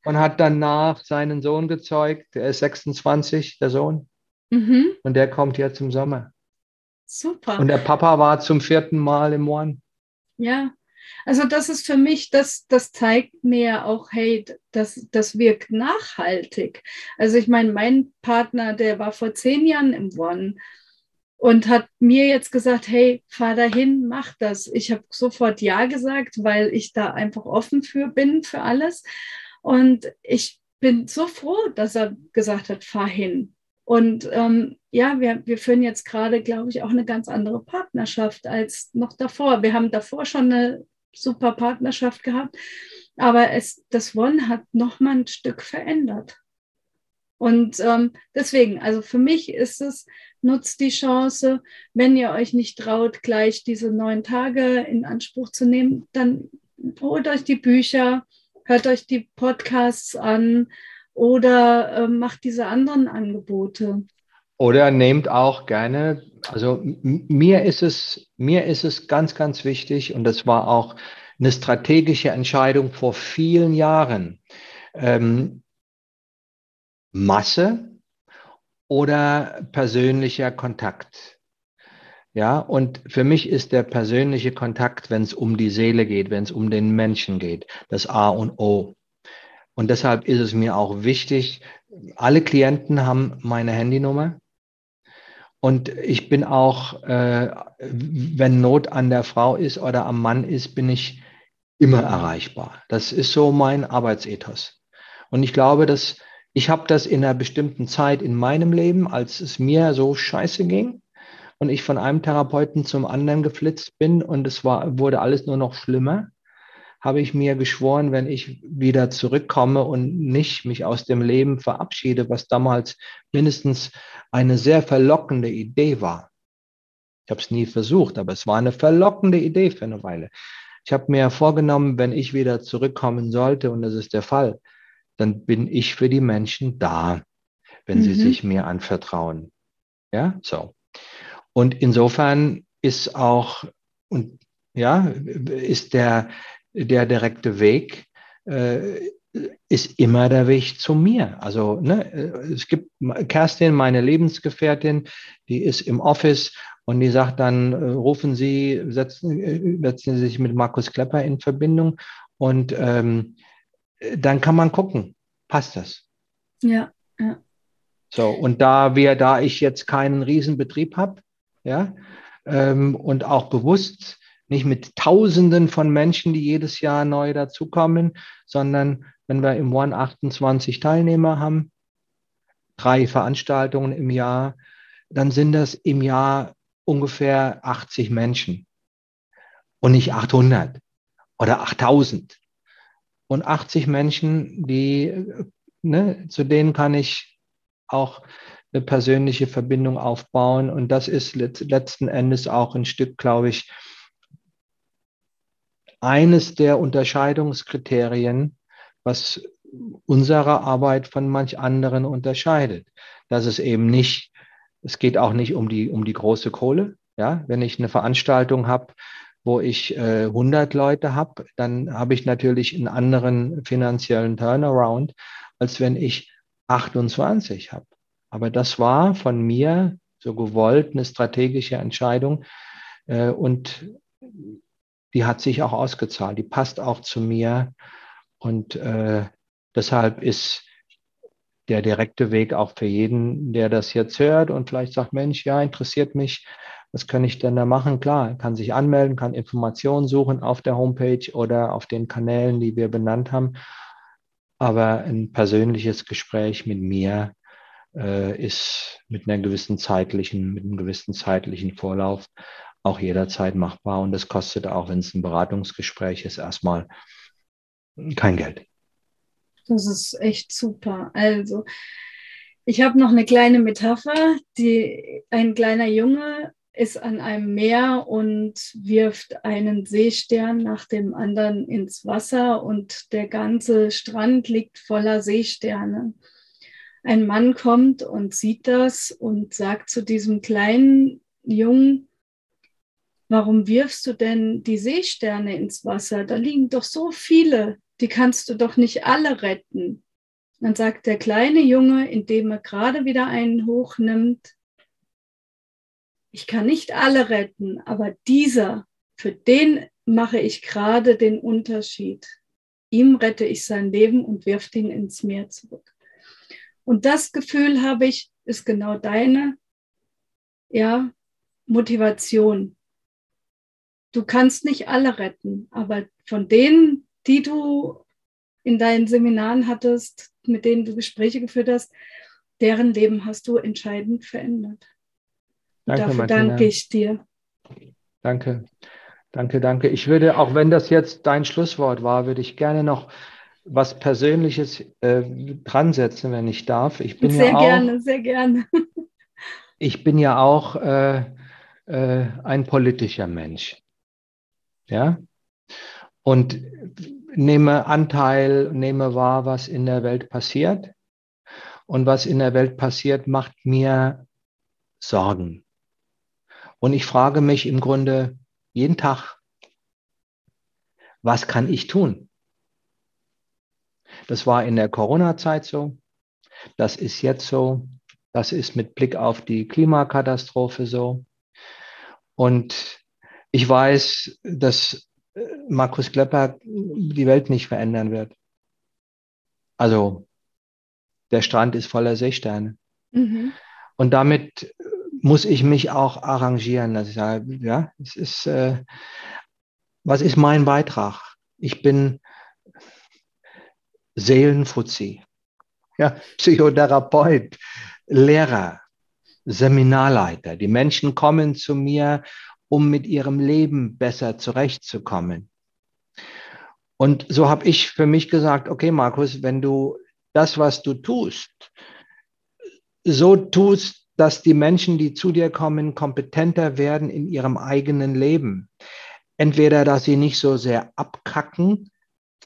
und hat danach seinen Sohn gezeugt. Der ist 26, der Sohn. Mhm. Und der kommt jetzt im Sommer. Super. Und der Papa war zum vierten Mal im One. Ja, also das ist für mich, das, das zeigt mir auch, hey, das, das wirkt nachhaltig. Also ich meine, mein Partner, der war vor zehn Jahren im One und hat mir jetzt gesagt, hey, fahr dahin, mach das. Ich habe sofort Ja gesagt, weil ich da einfach offen für bin, für alles. Und ich bin so froh, dass er gesagt hat, fahr hin. Und ähm, ja, wir, wir führen jetzt gerade, glaube ich, auch eine ganz andere Partnerschaft als noch davor. Wir haben davor schon eine super Partnerschaft gehabt, aber es, das One hat noch mal ein Stück verändert. Und ähm, deswegen, also für mich ist es, nutzt die Chance, wenn ihr euch nicht traut, gleich diese neun Tage in Anspruch zu nehmen, dann holt euch die Bücher, hört euch die Podcasts an oder äh, macht diese anderen Angebote. Oder nehmt auch gerne, also mir ist es, mir ist es ganz, ganz wichtig und das war auch eine strategische Entscheidung vor vielen Jahren. Ähm, Masse oder persönlicher Kontakt. Ja, und für mich ist der persönliche Kontakt, wenn es um die Seele geht, wenn es um den Menschen geht, das A und O. Und deshalb ist es mir auch wichtig, alle Klienten haben meine Handynummer. Und ich bin auch, äh, wenn Not an der Frau ist oder am Mann ist, bin ich immer erreichbar. Das ist so mein Arbeitsethos. Und ich glaube, dass ich habe das in einer bestimmten Zeit in meinem Leben, als es mir so scheiße ging und ich von einem Therapeuten zum anderen geflitzt bin und es war, wurde alles nur noch schlimmer, habe ich mir geschworen, wenn ich wieder zurückkomme und nicht mich aus dem Leben verabschiede, was damals mindestens eine sehr verlockende Idee war. Ich habe es nie versucht, aber es war eine verlockende Idee für eine Weile. Ich habe mir vorgenommen, wenn ich wieder zurückkommen sollte, und das ist der Fall, dann bin ich für die Menschen da, wenn mhm. sie sich mir anvertrauen. Ja, so. Und insofern ist auch, und ja, ist der, der direkte Weg äh, ist immer der Weg zu mir. Also ne, es gibt Kerstin, meine Lebensgefährtin, die ist im Office und die sagt dann, äh, rufen Sie, setzen, äh, setzen Sie sich mit Markus Klepper in Verbindung und ähm, dann kann man gucken, passt das? Ja, ja. So, und da wir, da ich jetzt keinen Riesenbetrieb habe, ja, ähm, und auch bewusst nicht mit Tausenden von Menschen, die jedes Jahr neu dazukommen, sondern wenn wir im One 28 Teilnehmer haben, drei Veranstaltungen im Jahr, dann sind das im Jahr ungefähr 80 Menschen und nicht 800 oder 8000. Und 80 Menschen, die, ne, zu denen kann ich auch eine persönliche Verbindung aufbauen. Und das ist letzten Endes auch ein Stück, glaube ich, eines der Unterscheidungskriterien, was unsere Arbeit von manch anderen unterscheidet. Dass es eben nicht, es geht auch nicht um die, um die große Kohle. Ja, wenn ich eine Veranstaltung habe, wo ich äh, 100 Leute habe, dann habe ich natürlich einen anderen finanziellen Turnaround, als wenn ich 28 habe. Aber das war von mir so gewollt eine strategische Entscheidung. Äh, und die hat sich auch ausgezahlt, die passt auch zu mir. Und äh, deshalb ist der direkte Weg auch für jeden, der das jetzt hört und vielleicht sagt, Mensch, ja, interessiert mich, was kann ich denn da machen? Klar, kann sich anmelden, kann Informationen suchen auf der Homepage oder auf den Kanälen, die wir benannt haben. Aber ein persönliches Gespräch mit mir äh, ist mit einer gewissen zeitlichen, mit einem gewissen zeitlichen Vorlauf auch jederzeit machbar und das kostet auch, wenn es ein Beratungsgespräch ist, erstmal kein Geld. Das ist echt super. Also, ich habe noch eine kleine Metapher, die ein kleiner Junge ist an einem Meer und wirft einen Seestern nach dem anderen ins Wasser und der ganze Strand liegt voller Seesterne. Ein Mann kommt und sieht das und sagt zu diesem kleinen Jungen, warum wirfst du denn die Seesterne ins Wasser? Da liegen doch so viele, die kannst du doch nicht alle retten. Dann sagt der kleine Junge, indem er gerade wieder einen hochnimmt, ich kann nicht alle retten, aber dieser, für den mache ich gerade den Unterschied. Ihm rette ich sein Leben und wirft ihn ins Meer zurück. Und das Gefühl habe ich, ist genau deine ja, Motivation. Du kannst nicht alle retten, aber von denen, die du in deinen Seminaren hattest, mit denen du Gespräche geführt hast, deren Leben hast du entscheidend verändert. Danke, Dafür Martina. danke ich dir. Danke, danke, danke. Ich würde, auch wenn das jetzt dein Schlusswort war, würde ich gerne noch was Persönliches äh, dran setzen, wenn ich darf. Ich bin sehr ja gerne, sehr gerne. Ich bin ja auch äh, äh, ein politischer Mensch ja, und nehme Anteil, nehme wahr, was in der Welt passiert. Und was in der Welt passiert, macht mir Sorgen. Und ich frage mich im Grunde jeden Tag, was kann ich tun? Das war in der Corona-Zeit so. Das ist jetzt so. Das ist mit Blick auf die Klimakatastrophe so. Und ich weiß, dass äh, Markus Klepper die Welt nicht verändern wird. Also der Strand ist voller Seesterne. Mhm. Und damit muss ich mich auch arrangieren. Dass ich sage, ja, es ist, äh, was ist mein Beitrag? Ich bin Seelenfuzzi, ja, Psychotherapeut, Lehrer, Seminarleiter. Die Menschen kommen zu mir, um mit ihrem Leben besser zurechtzukommen. Und so habe ich für mich gesagt, okay, Markus, wenn du das, was du tust, so tust, dass die Menschen, die zu dir kommen, kompetenter werden in ihrem eigenen Leben. Entweder, dass sie nicht so sehr abkacken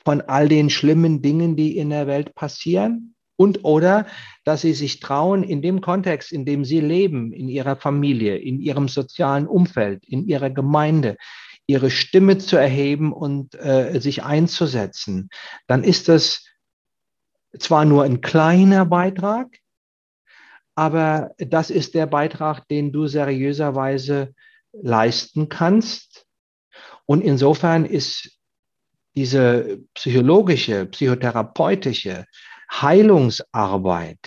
von all den schlimmen Dingen, die in der Welt passieren, und oder, dass sie sich trauen, in dem Kontext, in dem sie leben, in ihrer Familie, in ihrem sozialen Umfeld, in ihrer Gemeinde, ihre Stimme zu erheben und äh, sich einzusetzen, dann ist das zwar nur ein kleiner Beitrag, aber das ist der Beitrag, den du seriöserweise leisten kannst. Und insofern ist diese psychologische, psychotherapeutische Heilungsarbeit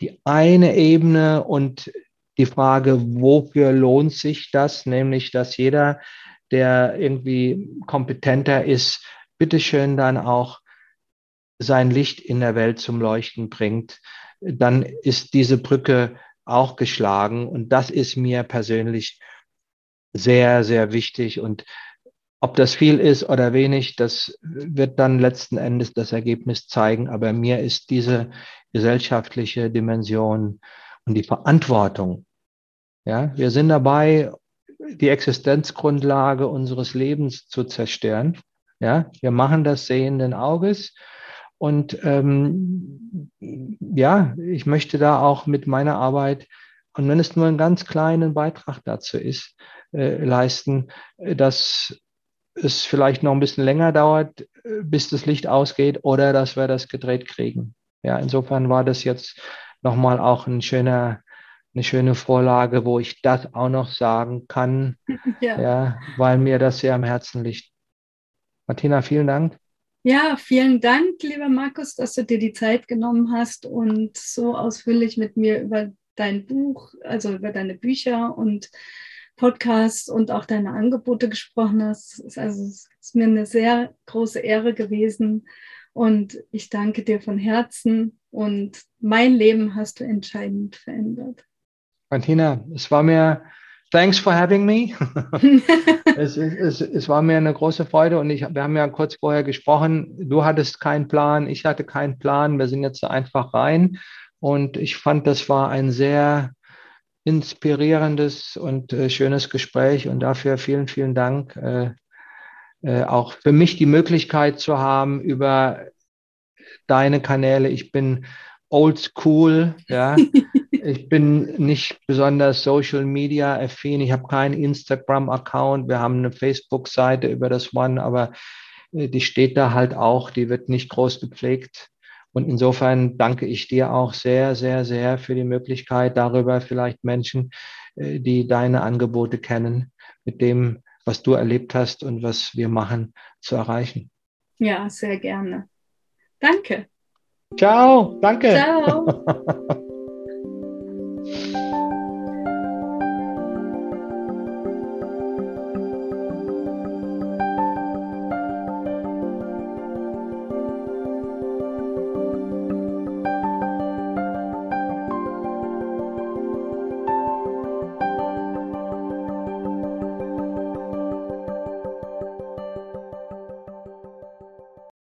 die eine Ebene und die Frage, wofür lohnt sich das? Nämlich, dass jeder, der irgendwie kompetenter ist, bitteschön dann auch sein Licht in der Welt zum Leuchten bringt, dann ist diese Brücke auch geschlagen. Und das ist mir persönlich sehr, sehr wichtig. Und ob das viel ist oder wenig, das wird dann letzten Endes das Ergebnis zeigen. Aber mir ist diese gesellschaftliche Dimension und die Verantwortung, ja, wir sind dabei, die Existenzgrundlage unseres Lebens zu zerstören. Ja, wir machen das sehenden Auges. Und ähm, ja, ich möchte da auch mit meiner Arbeit, und wenn es nur einen ganz kleinen Beitrag dazu ist, äh, leisten, dass es vielleicht noch ein bisschen länger dauert, äh, bis das Licht ausgeht oder dass wir das gedreht kriegen. Ja, insofern war das jetzt nochmal auch ein schöner, eine schöne Vorlage, wo ich das auch noch sagen kann, ja. ja, weil mir das sehr am Herzen liegt. Martina, vielen Dank. Ja, vielen Dank, lieber Markus, dass du dir die Zeit genommen hast und so ausführlich mit mir über dein Buch, also über deine Bücher und Podcast und auch deine Angebote gesprochen hast. Also es ist mir eine sehr große Ehre gewesen und ich danke dir von Herzen und mein Leben hast du entscheidend verändert. Martina, es war mir, thanks for having me. es, es, es, war mir eine große Freude und ich, wir haben ja kurz vorher gesprochen. Du hattest keinen Plan, ich hatte keinen Plan. Wir sind jetzt einfach rein und ich fand, das war ein sehr inspirierendes und äh, schönes Gespräch und dafür vielen, vielen Dank. Äh, äh, auch für mich die Möglichkeit zu haben über deine Kanäle. Ich bin old school, ja. ich bin nicht besonders Social Media affin. Ich habe keinen Instagram-Account. Wir haben eine Facebook-Seite über das One, aber äh, die steht da halt auch. Die wird nicht groß gepflegt. Und insofern danke ich dir auch sehr, sehr, sehr für die Möglichkeit, darüber vielleicht Menschen, äh, die deine Angebote kennen, mit dem, was du erlebt hast und was wir machen, zu erreichen. Ja, sehr gerne. Danke. Ciao, danke. Ciao. Thank you.